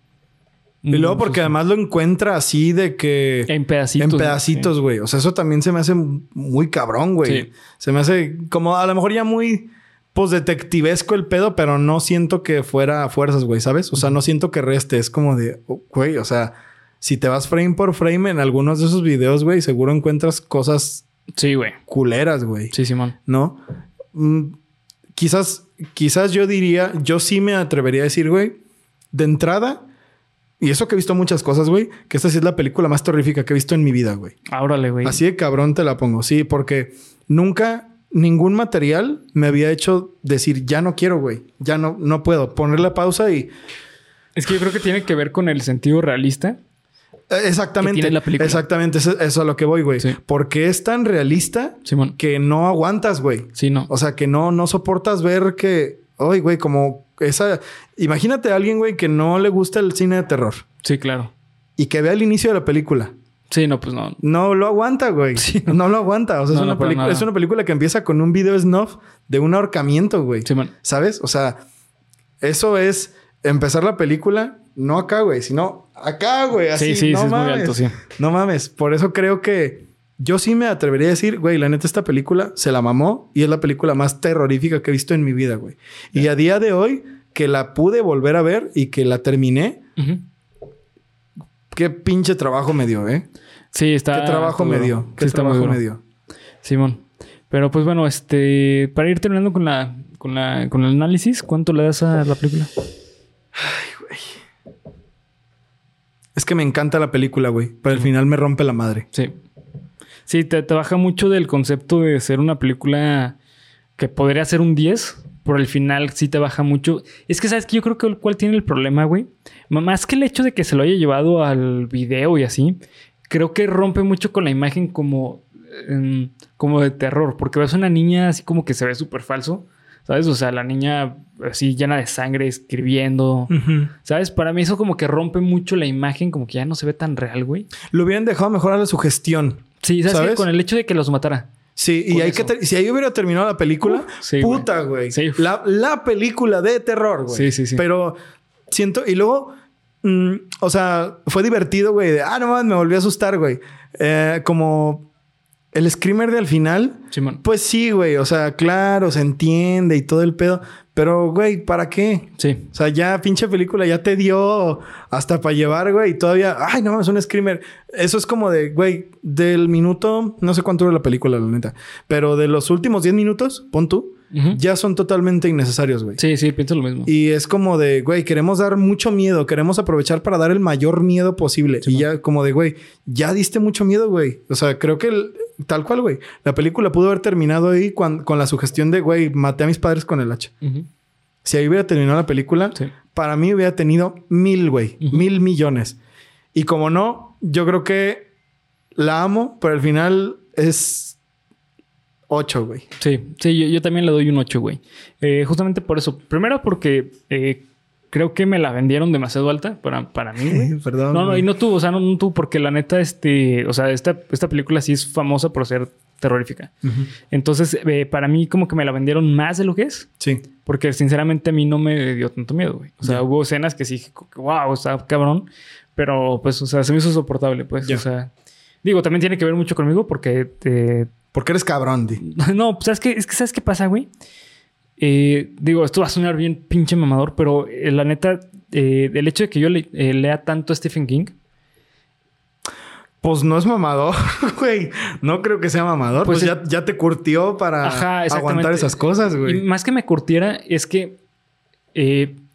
Y luego un porque además lo encuentra así de que... En pedacitos. en pedacitos, güey. O sea, eso también se me hace muy cabrón, güey. Sí. Se me hace como a lo mejor ya muy pues detectivesco el pedo, pero no siento que fuera a fuerzas, güey, ¿sabes? O sea, no siento que reste. Es como de, oh, güey, o sea, si te vas frame por frame en algunos de esos videos, güey, seguro encuentras cosas Sí, güey. culeras, güey. Sí, Simón. ¿No? Mm, quizás, quizás yo diría, yo sí me atrevería a decir, güey, de entrada, y eso que he visto muchas cosas, güey, que esta sí es la película más terrorífica que he visto en mi vida, güey. Árale, güey. Así de cabrón te la pongo, sí, porque nunca ningún material me había hecho decir, ya no quiero, güey, ya no, no puedo. Ponerle pausa y... Es que yo creo que tiene que ver con el sentido realista. Eh, Exactamente. Que tiene la película. Exactamente, eso, eso es a lo que voy, güey. Sí. Porque es tan realista Simón. que no aguantas, güey. Sí, no. O sea, que no, no soportas ver que... Ay, güey, como esa... Imagínate a alguien, güey, que no le gusta el cine de terror Sí, claro. y que vea el inicio de la película. Sí, no, pues no. No lo aguanta, güey. Sí. no. lo aguanta. O sea, No, es, una no, película, es una película que empieza con un video snuff de un ahorcamiento, güey. Simón. ¿Sabes? O sea, eso es empezar la película, no acá, güey, sino acá, güey. Así, Sí, sí, no sí, es muy alto, sí. No mames. Por eso creo que yo sí me atrevería a decir, güey, la neta, esta película se la mamó y es la película más terrorífica que he visto en mi vida, güey. Y a día de hoy, que la pude volver a ver y que la terminé, qué pinche trabajo me dio, ¿eh? Sí, está. qué trabajo me dio. Qué trabajo me dio. Simón. Pero pues bueno, este, para ir terminando con la, con la, con el análisis, ¿cuánto le das a la película? Es que me encanta la película, güey. Pero al final me rompe la madre. Sí. Sí, te, te baja mucho del concepto de ser una película que podría ser un 10, por el final sí te baja mucho. Es que, ¿sabes que Yo creo que el cual tiene el problema, güey. Más que el hecho de que se lo haya llevado al video y así, creo que rompe mucho con la imagen como, em, como de terror, porque ves a una niña así como que se ve súper falso, ¿sabes? O sea, la niña así llena de sangre escribiendo. ¿Sabes? Para mí eso como que rompe mucho la imagen, como que ya no se ve tan real, güey. Lo hubieran dejado mejor a la sugestión. Sí, ¿sabes? ¿Sabes? Con el hecho de que los matara. Sí, y hay eso. que si ahí hubiera terminado la película, sí, puta, güey. Sí. La, la película de terror, güey. Sí, sí, sí. Pero siento, y luego, mm, o sea, fue divertido, güey. de, ah, no mames, me volví a asustar, güey. Eh, como el screamer de al final, Simón. pues sí, güey. O sea, claro, se entiende y todo el pedo. Pero, güey, ¿para qué? Sí. O sea, ya pinche película ya te dio hasta para llevar, güey, y todavía, ay, no, es un screamer. Eso es como de, güey, del minuto, no sé cuánto dura la película, la neta, pero de los últimos 10 minutos, pon tú, ya son totalmente innecesarios, güey. Sí, sí, pienso lo mismo. Y es como de, güey, queremos dar mucho miedo, queremos aprovechar para dar el mayor miedo posible. y ya como de, güey, ya diste mucho miedo, güey. O sea, creo que el- tal cual, güey. La película pudo haber terminado ahí cuan- con la sugestión de, güey, maté a mis padres con el hacha. Si ahí hubiera terminado la película, Sí. para mí hubiera tenido mil, güey. Mil millones. Y como no, yo creo que la amo, pero al final es 8, güey. Sí, sí, yo, yo también le doy un 8, güey. Eh, justamente por eso. Primero porque eh, creo que me la vendieron demasiado alta para, para mí. Perdón. No, no, y no tuvo, o sea, no, no tuvo porque la neta, este, o sea, esta, esta película sí es famosa por ser terrorífica. Entonces, eh, para mí como que me la vendieron más de lo que es. Sí. Porque sinceramente a mí no me dio tanto miedo, güey. O sea, hubo escenas que sí, wow, está cabrón. Pero pues, o sea, se me hizo soportable, pues. O sea, digo, también tiene que ver mucho conmigo porque eh, Porque eres cabrón, Di. no, pues, ¿sabes qué? Es que, ¿sabes qué pasa, güey? Eh, digo, esto va a sonar bien pinche mamador, pero eh, la neta, eh, el hecho de que yo le- eh, lea tanto a Stephen King, Pues no es mamador, güey. No creo que sea mamador. Pues, Pues ya, ya te curtió para Ajá, aguantar esas cosas, y güey. más que me curtiera, es que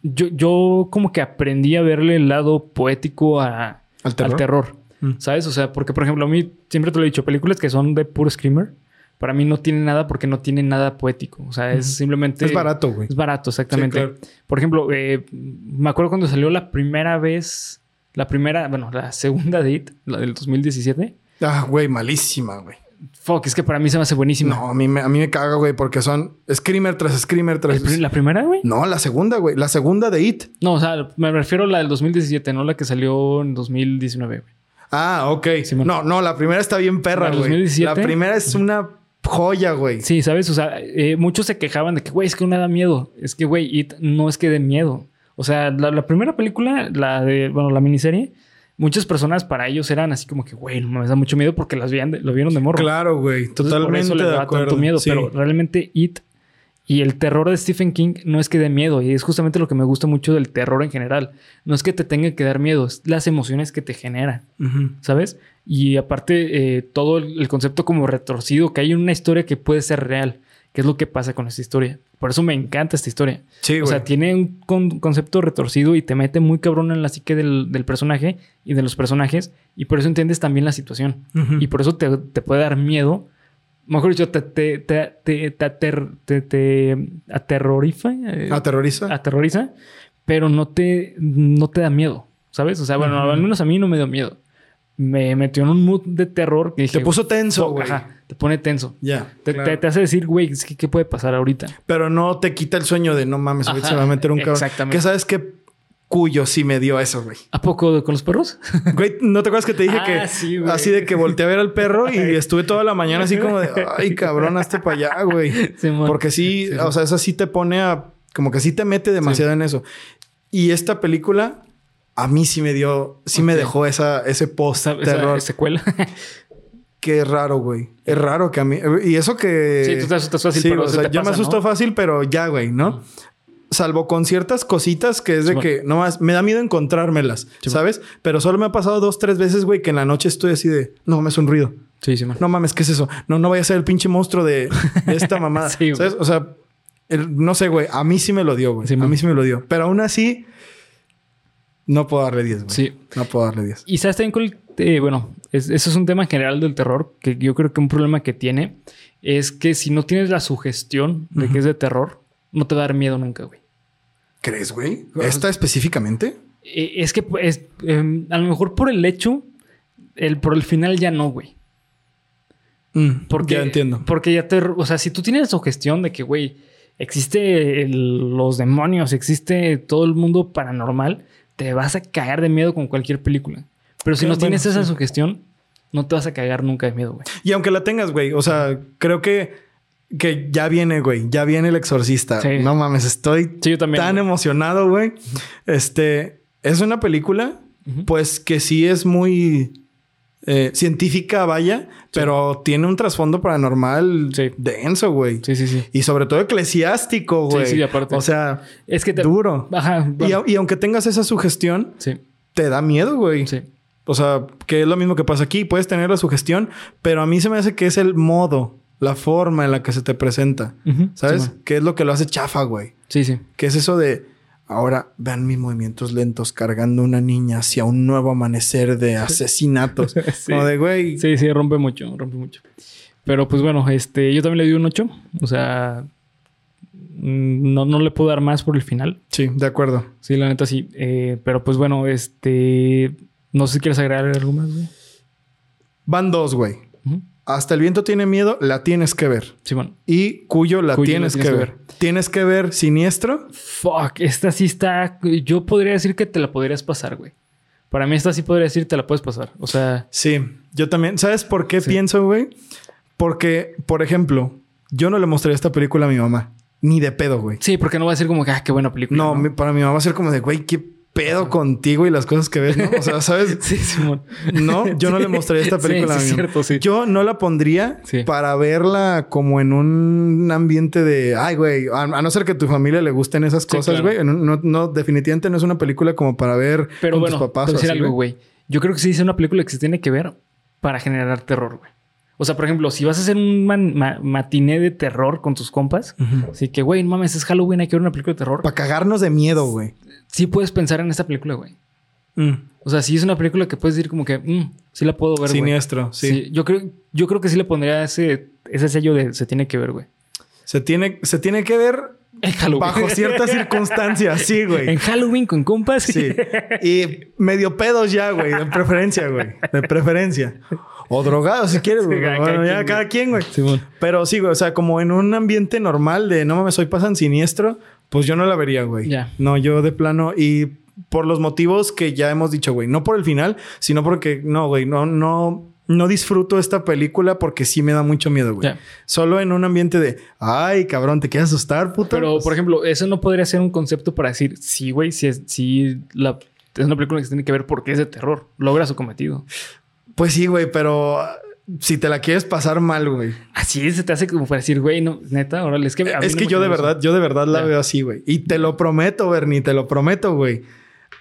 yo, yo como que aprendí a verle el lado poético a- ¿Al terror? al terror. Mm. ¿Sabes? O sea, porque, por ejemplo, a mí siempre te lo he dicho, películas que son de puro screamer, para mí no tienen nada porque no tienen nada poético. O sea, es simplemente... Es barato, güey. Es barato, exactamente. Sí, claro. Por ejemplo, eh, me acuerdo cuando salió la primera vez, la primera, bueno, la segunda de It, la del 2017. Ah, güey, malísima, güey. Fuck, es que para mí se me hace buenísima. No, a mí, me, a mí me caga, güey, porque son screamer tras screamer tras... ¿El pri- ¿La primera, güey? No, la segunda, güey. La segunda de It. No, o sea, me refiero a la del 2017, no la que salió en 2019, güey. Ah, ok. Simón. no, no, la primera está bien perra, ¿La güey. 2017? La primera es una joya, güey. Sí, ¿sabes? O sea, eh, muchos se quejaban de que, güey, es que una da miedo. Es que, güey, It no es que dé miedo. O sea, la, la primera película, la de, bueno, la miniserie, muchas personas para ellos eran así como que, güey, no me da mucho miedo porque las veían lo vieron de morro. Claro, güey. Entonces, Totalmente por eso les da tanto miedo. Sí. Pero realmente It y el terror de Stephen King no es que dé miedo. Y es justamente lo que me gusta mucho del terror en general. No es que te tenga que dar miedo, es las emociones que te genera. ¿Sabes? Y aparte, eh, todo el, el concepto como retorcido, que hay una historia que puede ser real, que es lo que pasa con esta historia. Por eso me encanta esta historia. Sí, o güey. sea, tiene un con- concepto retorcido y te mete muy cabrón en la psique del, del personaje y de los personajes, y por eso entiendes también la situación. Y por eso te, te puede dar miedo. Mejor dicho, te, te, te, te, te ater- te- te aterroriza. eh, ¿Aterroriza? aterroriza, pero no te, no te da miedo, ¿sabes? O sea, bueno, al menos a mí no me dio miedo. Me metió en un mood de terror que dije... Te puso tenso, güey. Ajá, te pone tenso. Ya. Te, claro. te- te hace decir, güey, ¿qué puede pasar ahorita? Pero no te quita el sueño de no mames, Ajá, se va a meter un cabrón. exactamente. Que sabes que cuyo sí me dio eso, güey. ¿A poco con los perros? Güey, ¿no te acuerdas que te dije Ah, que sí, güey. así de que volteé a ver al perro y estuve toda la mañana así como de, ay, cabrón, hazte para allá, güey? Simón. Porque sí, Sí, sí. o sea, eso sí te pone a, como que sí te mete demasiado en eso. Y esta película a mí sí me dio, sí me dejó esa, ese post Esa, esa terror. secuela. Es raro, güey. Es raro que a mí, y eso que... Sí, tú te asustas fácil, Sí, pero o se sea, te yo me asusto ¿no? fácil, pero ya, güey, ¿no? Salvo con ciertas cositas que es de que no más me da miedo encontrármelas, Simón. ¿sabes? Pero solo me ha pasado dos, tres veces, güey, que en la noche estoy así de no mames, un ruido. sí, sí, man. No mames, ¿qué es eso? No, no vaya a ser el pinche monstruo de, de esta mamada. Sí. O sea, el- no sé, güey. A mí sí me lo dio, güey. A mí sí me lo dio. Pero aún así, no puedo darle 10, güey. Sí. No puedo darle 10. Y sabes también cuál, eh, bueno, es- eso es un tema general del terror, que yo creo que un problema que tiene es que si no tienes la sugestión de que es de terror, no te va a dar miedo nunca, güey. ¿Crees, güey? ¿Esta específicamente? Eh, es que es, eh, a lo mejor por el hecho, el, por el final ya no, güey. Mm, Porque, ya entiendo. Porque ya te... O sea, si tú tienes la sugestión de que, güey, existe el- los demonios, existe todo el mundo paranormal, te vas a cagar de miedo con cualquier película. Pero si no tienes esa sí. sugestión, no te vas a cagar nunca de miedo, güey. Y aunque la tengas, güey, o sea, creo que, que ya viene, güey, ya viene el exorcista. Sí. No mames, estoy Sí, yo también. tan güey. emocionado, güey. Este, es una película, pues que sí es muy eh, científica, vaya, pero tiene un trasfondo paranormal Sí. denso, güey. Sí, sí, sí. Y sobre todo eclesiástico, Sí, güey. sí, aparte. O sea, Es que te... duro. Ajá. Y, bueno, a- y aunque tengas esa sugestión, sí, te da miedo, güey. sí. O sea, que es lo mismo que pasa aquí. Puedes tener la sugestión, pero a mí se me hace que es el modo, la forma en la que se te presenta. ¿Sabes? sí, que es lo que lo hace chafa, güey. Sí, sí. Que es eso de ahora vean mis movimientos lentos cargando una niña hacia un nuevo amanecer de asesinatos. Sí. Como de, güey. Sí, sí, rompe mucho, rompe mucho. Pero pues bueno, este, yo también le di un 8. O sea, no, no le puedo dar más por el final. Sí, de acuerdo. Sí, la neta sí. Eh, pero pues bueno, este. No sé si quieres agregar algo más, güey. Van dos, güey. Ujú. Hasta el viento tiene miedo, la tienes que ver. Simón. Y Cuyo la Cuyo la tienes, que ver. Tienes que ver Siniestro. Fuck, esta sí está. Yo podría decir que te la podrías pasar, güey. Para mí, esta sí podría decir te la puedes pasar. O sea, Sí, yo también. ¿Sabes por qué Sí. pienso, güey? Porque, por ejemplo, yo no le mostraría esta película a mi mamá. Ni de pedo, güey. sí, porque no va a ser como que, ah, qué buena película. No, para mi mamá va a ser como de, güey, qué pedo contigo y las cosas que ves, ¿no? O sea, ¿sabes? Sí, Simón. No, yo no le mostraría esta película sí, a cierto, sí. Yo no la pondría para verla como en un ambiente de, ay, güey, a, a no ser que tu familia le gusten esas cosas, güey. No, no, definitivamente no es una película como para ver Pero con bueno, tus papás. decir así, algo, güey. Yo creo que sí es una película que se tiene que ver para generar terror, güey. O sea, por ejemplo, si vas a hacer un man- ma- matiné de terror con tus compas, así que, güey, no mames, es Halloween, hay que ver una película de terror. Para cagarnos de miedo, güey. Sí puedes pensar en esta película, güey. Mm. O sea, sí es una película que puedes decir como que, mm, sí la puedo ver, güey. Siniestro, sí. Sí. yo creo, yo creo que sí le pondría ese, ese sello de se tiene que ver, güey. Se tiene, se tiene que ver En Halloween. bajo ciertas circunstancias, sí, En güey. Halloween con compas. Sí. Y medio pedos ya, güey. De preferencia, güey. De preferencia. O drogados, si quieres, güey. Sí, cada Bueno, ya quien, cada güey. quien, güey. Pero sí, güey. O sea, como en un ambiente normal de no mames, hoy pasan siniestro, pues yo no la vería, güey. No, yo de plano. Y por los motivos que ya hemos dicho, güey. No por el final, sino porque no, güey. No, no. No disfruto esta película porque sí me da mucho miedo, güey. Solo en un ambiente de, ay, cabrón, ¿te quieres asustar, puta? Pero, por ejemplo, eso no podría ser un concepto para decir, sí, güey, si es, si la, es una película que se tiene que ver porque es de terror. Logra su cometido. Pues sí, güey, pero si te la quieres pasar mal, güey. Así se te hace como para decir, güey, no, neta, órale, es que... a mí Es no que yo de eso. verdad, yo de verdad la veo así, güey. Y te lo prometo, Bernie, te lo prometo, güey.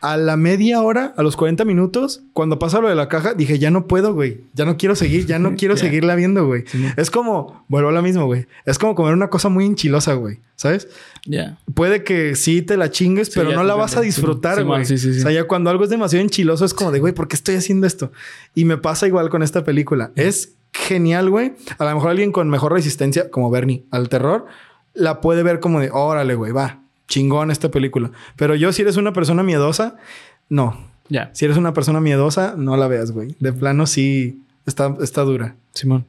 A la media hora, a los 40 minutos, cuando pasa lo de la caja, dije, ya no puedo, güey. Ya no quiero seguir, ya no quiero seguirla viendo, güey. Es como, vuelvo a lo mismo, güey. Es como comer una cosa muy enchilosa, güey. ¿Sabes? Ya. Puede que sí te la chingues, Sí, pero no la vas a disfrutar, güey. sí. O sea, ya cuando algo es demasiado enchiloso es como de, güey, ¿por qué estoy haciendo esto? Y me pasa igual con esta película. Es genial, güey. A lo mejor alguien con mejor resistencia, como Bernie, al terror, la puede ver como de, órale, güey, va, chingón esta película. Pero yo, si eres una persona miedosa, no. Ya. Si eres una persona miedosa, no la veas, güey. De plano, sí, está, está dura. Simón.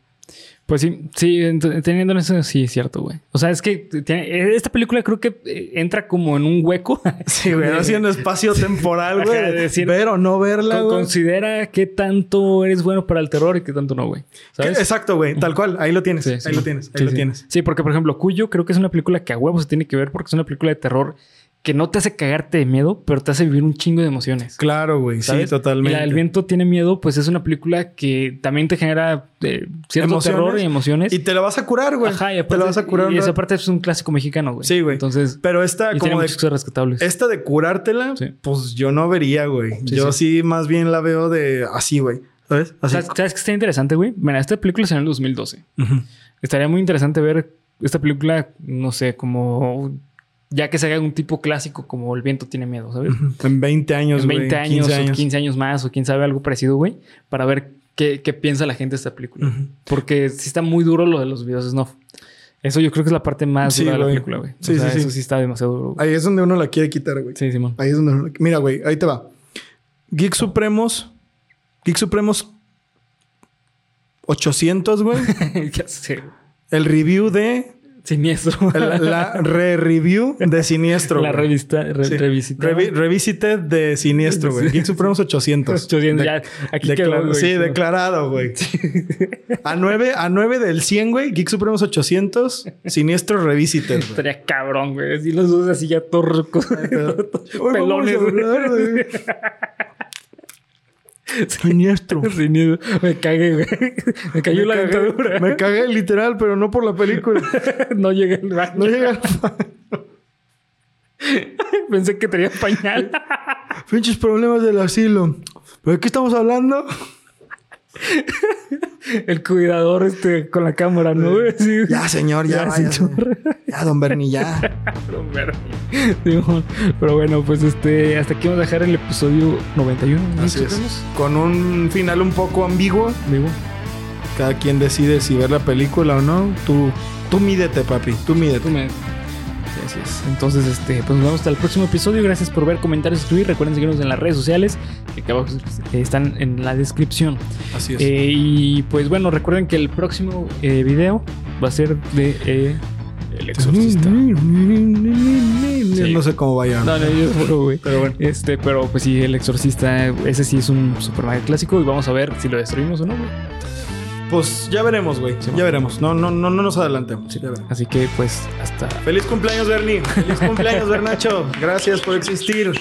Pues sí, sí, teniendo eso, sí, es cierto, güey. O sea, es que tiene- esta película creo que eh, entra como en un hueco. Sí, güey, haciendo espacio temporal, güey. Ajá, decir- ver o no verla, güey. Considera qué tanto eres bueno para el terror y qué tanto no, güey. ¿Sabes? Exacto, güey. Tal cual. Ahí lo tienes. Sí, ahí lo tienes. Ahí Sí, lo tienes. Sí, porque por ejemplo, Cuyo creo que es una película que a huevo se tiene que ver porque es una película de terror que no te hace cagarte de miedo, pero te hace vivir un chingo de emociones. Claro, güey. Sí, totalmente. Y la del viento tiene miedo, pues es una película que también te genera eh, cierto Emociones. terror y emociones. Y te lo vas a curar, güey. Ajá, y te aparte, lo vas a curar. Y esa parte es un clásico mexicano, güey. Sí, güey. Entonces, Pero esta, y tiene como de, cosas rescatables. esta de curártela, Sí. pues yo no vería, güey. Sí, yo sí. más bien la veo de así, güey. ¿Sabes? Así. ¿Sabes, ¿Sabes qué está interesante, güey? Mira, esta película salió en el 2012. Ujú. Estaría muy interesante ver esta película, no sé, como... Ya que se haga un tipo clásico como El viento tiene miedo, ¿sabes? En 20 años, en güey. 20 años, 15 años. o 15 años más o quién sabe algo parecido, güey, para ver qué, qué piensa la gente de esta película. Porque sí está muy duro lo de los videos snuff. Eso yo creo que es la parte más Sí, dura de la película, güey. Sí, o sea, sí, sí. eso sí está demasiado duro. güey. Ahí es donde uno la quiere quitar, güey. Sí, Simón. Ahí es donde uno la- Mira, güey. Ahí te va. Geek Supremos. Geek Supremos 800, güey. ya sé. El review de... Siniestro. el- la re-review de Siniestro. la güey. revista, re- Sí. revisitada. Revi- Revisited de Siniestro, güey. Sí. Geek Supremos 800. 800, De- ya, aquí quedó, güey. Sí, declarado, güey. A 9, a 9 del 100, güey. Geek Supremos 800. Siniestro Revisited, güey. Estaría cabrón, güey. Así los dos así ya Hoy pelones, güey. Siniestro. Siniestro. Me cagué, güey. Me cayó la cagué- dentadura. Me cagué literal, pero no por la película. no llegué al baño. No llega. Pensé que tenía pañal. Pinches problemas del asilo. ¿Pero de qué estamos hablando? El cuidador este con la cámara, ¿no? Sí. Ya, señor, ya, Ya, vaya. señor. Ya, don Bernie, ya. Pero, pero- Simón. Pero bueno, pues este, hasta aquí vamos a dejar el episodio 91. ¿no? Así es. Con un final un poco ambiguo. Vivo. Cada quien decide si ver la película o no. Tú, tú mídete, papi. Tú mídete. Tú Sí, así es. Entonces, este, pues nos vemos hasta el próximo episodio. Gracias por ver, comentar, suscribir. Recuerden seguirnos en las redes sociales, que acá abajo están en la descripción. Así es. Eh, y pues bueno, recuerden que el próximo eh, video va a ser de eh, El Exorcista. No sé cómo vaya. No, no, yo juro, güey. Pero bueno. Este, pero pues sí, El Exorcista, ese sí es un super mega clásico y vamos a ver si lo destruimos o no, güey. Pues ya veremos, güey. Sí, ya veremos. No, no, no, no nos adelantemos. Ya veremos. Así que pues hasta Feliz cumpleaños, Bernie. Feliz cumpleaños, Bernacho. Gracias por existir.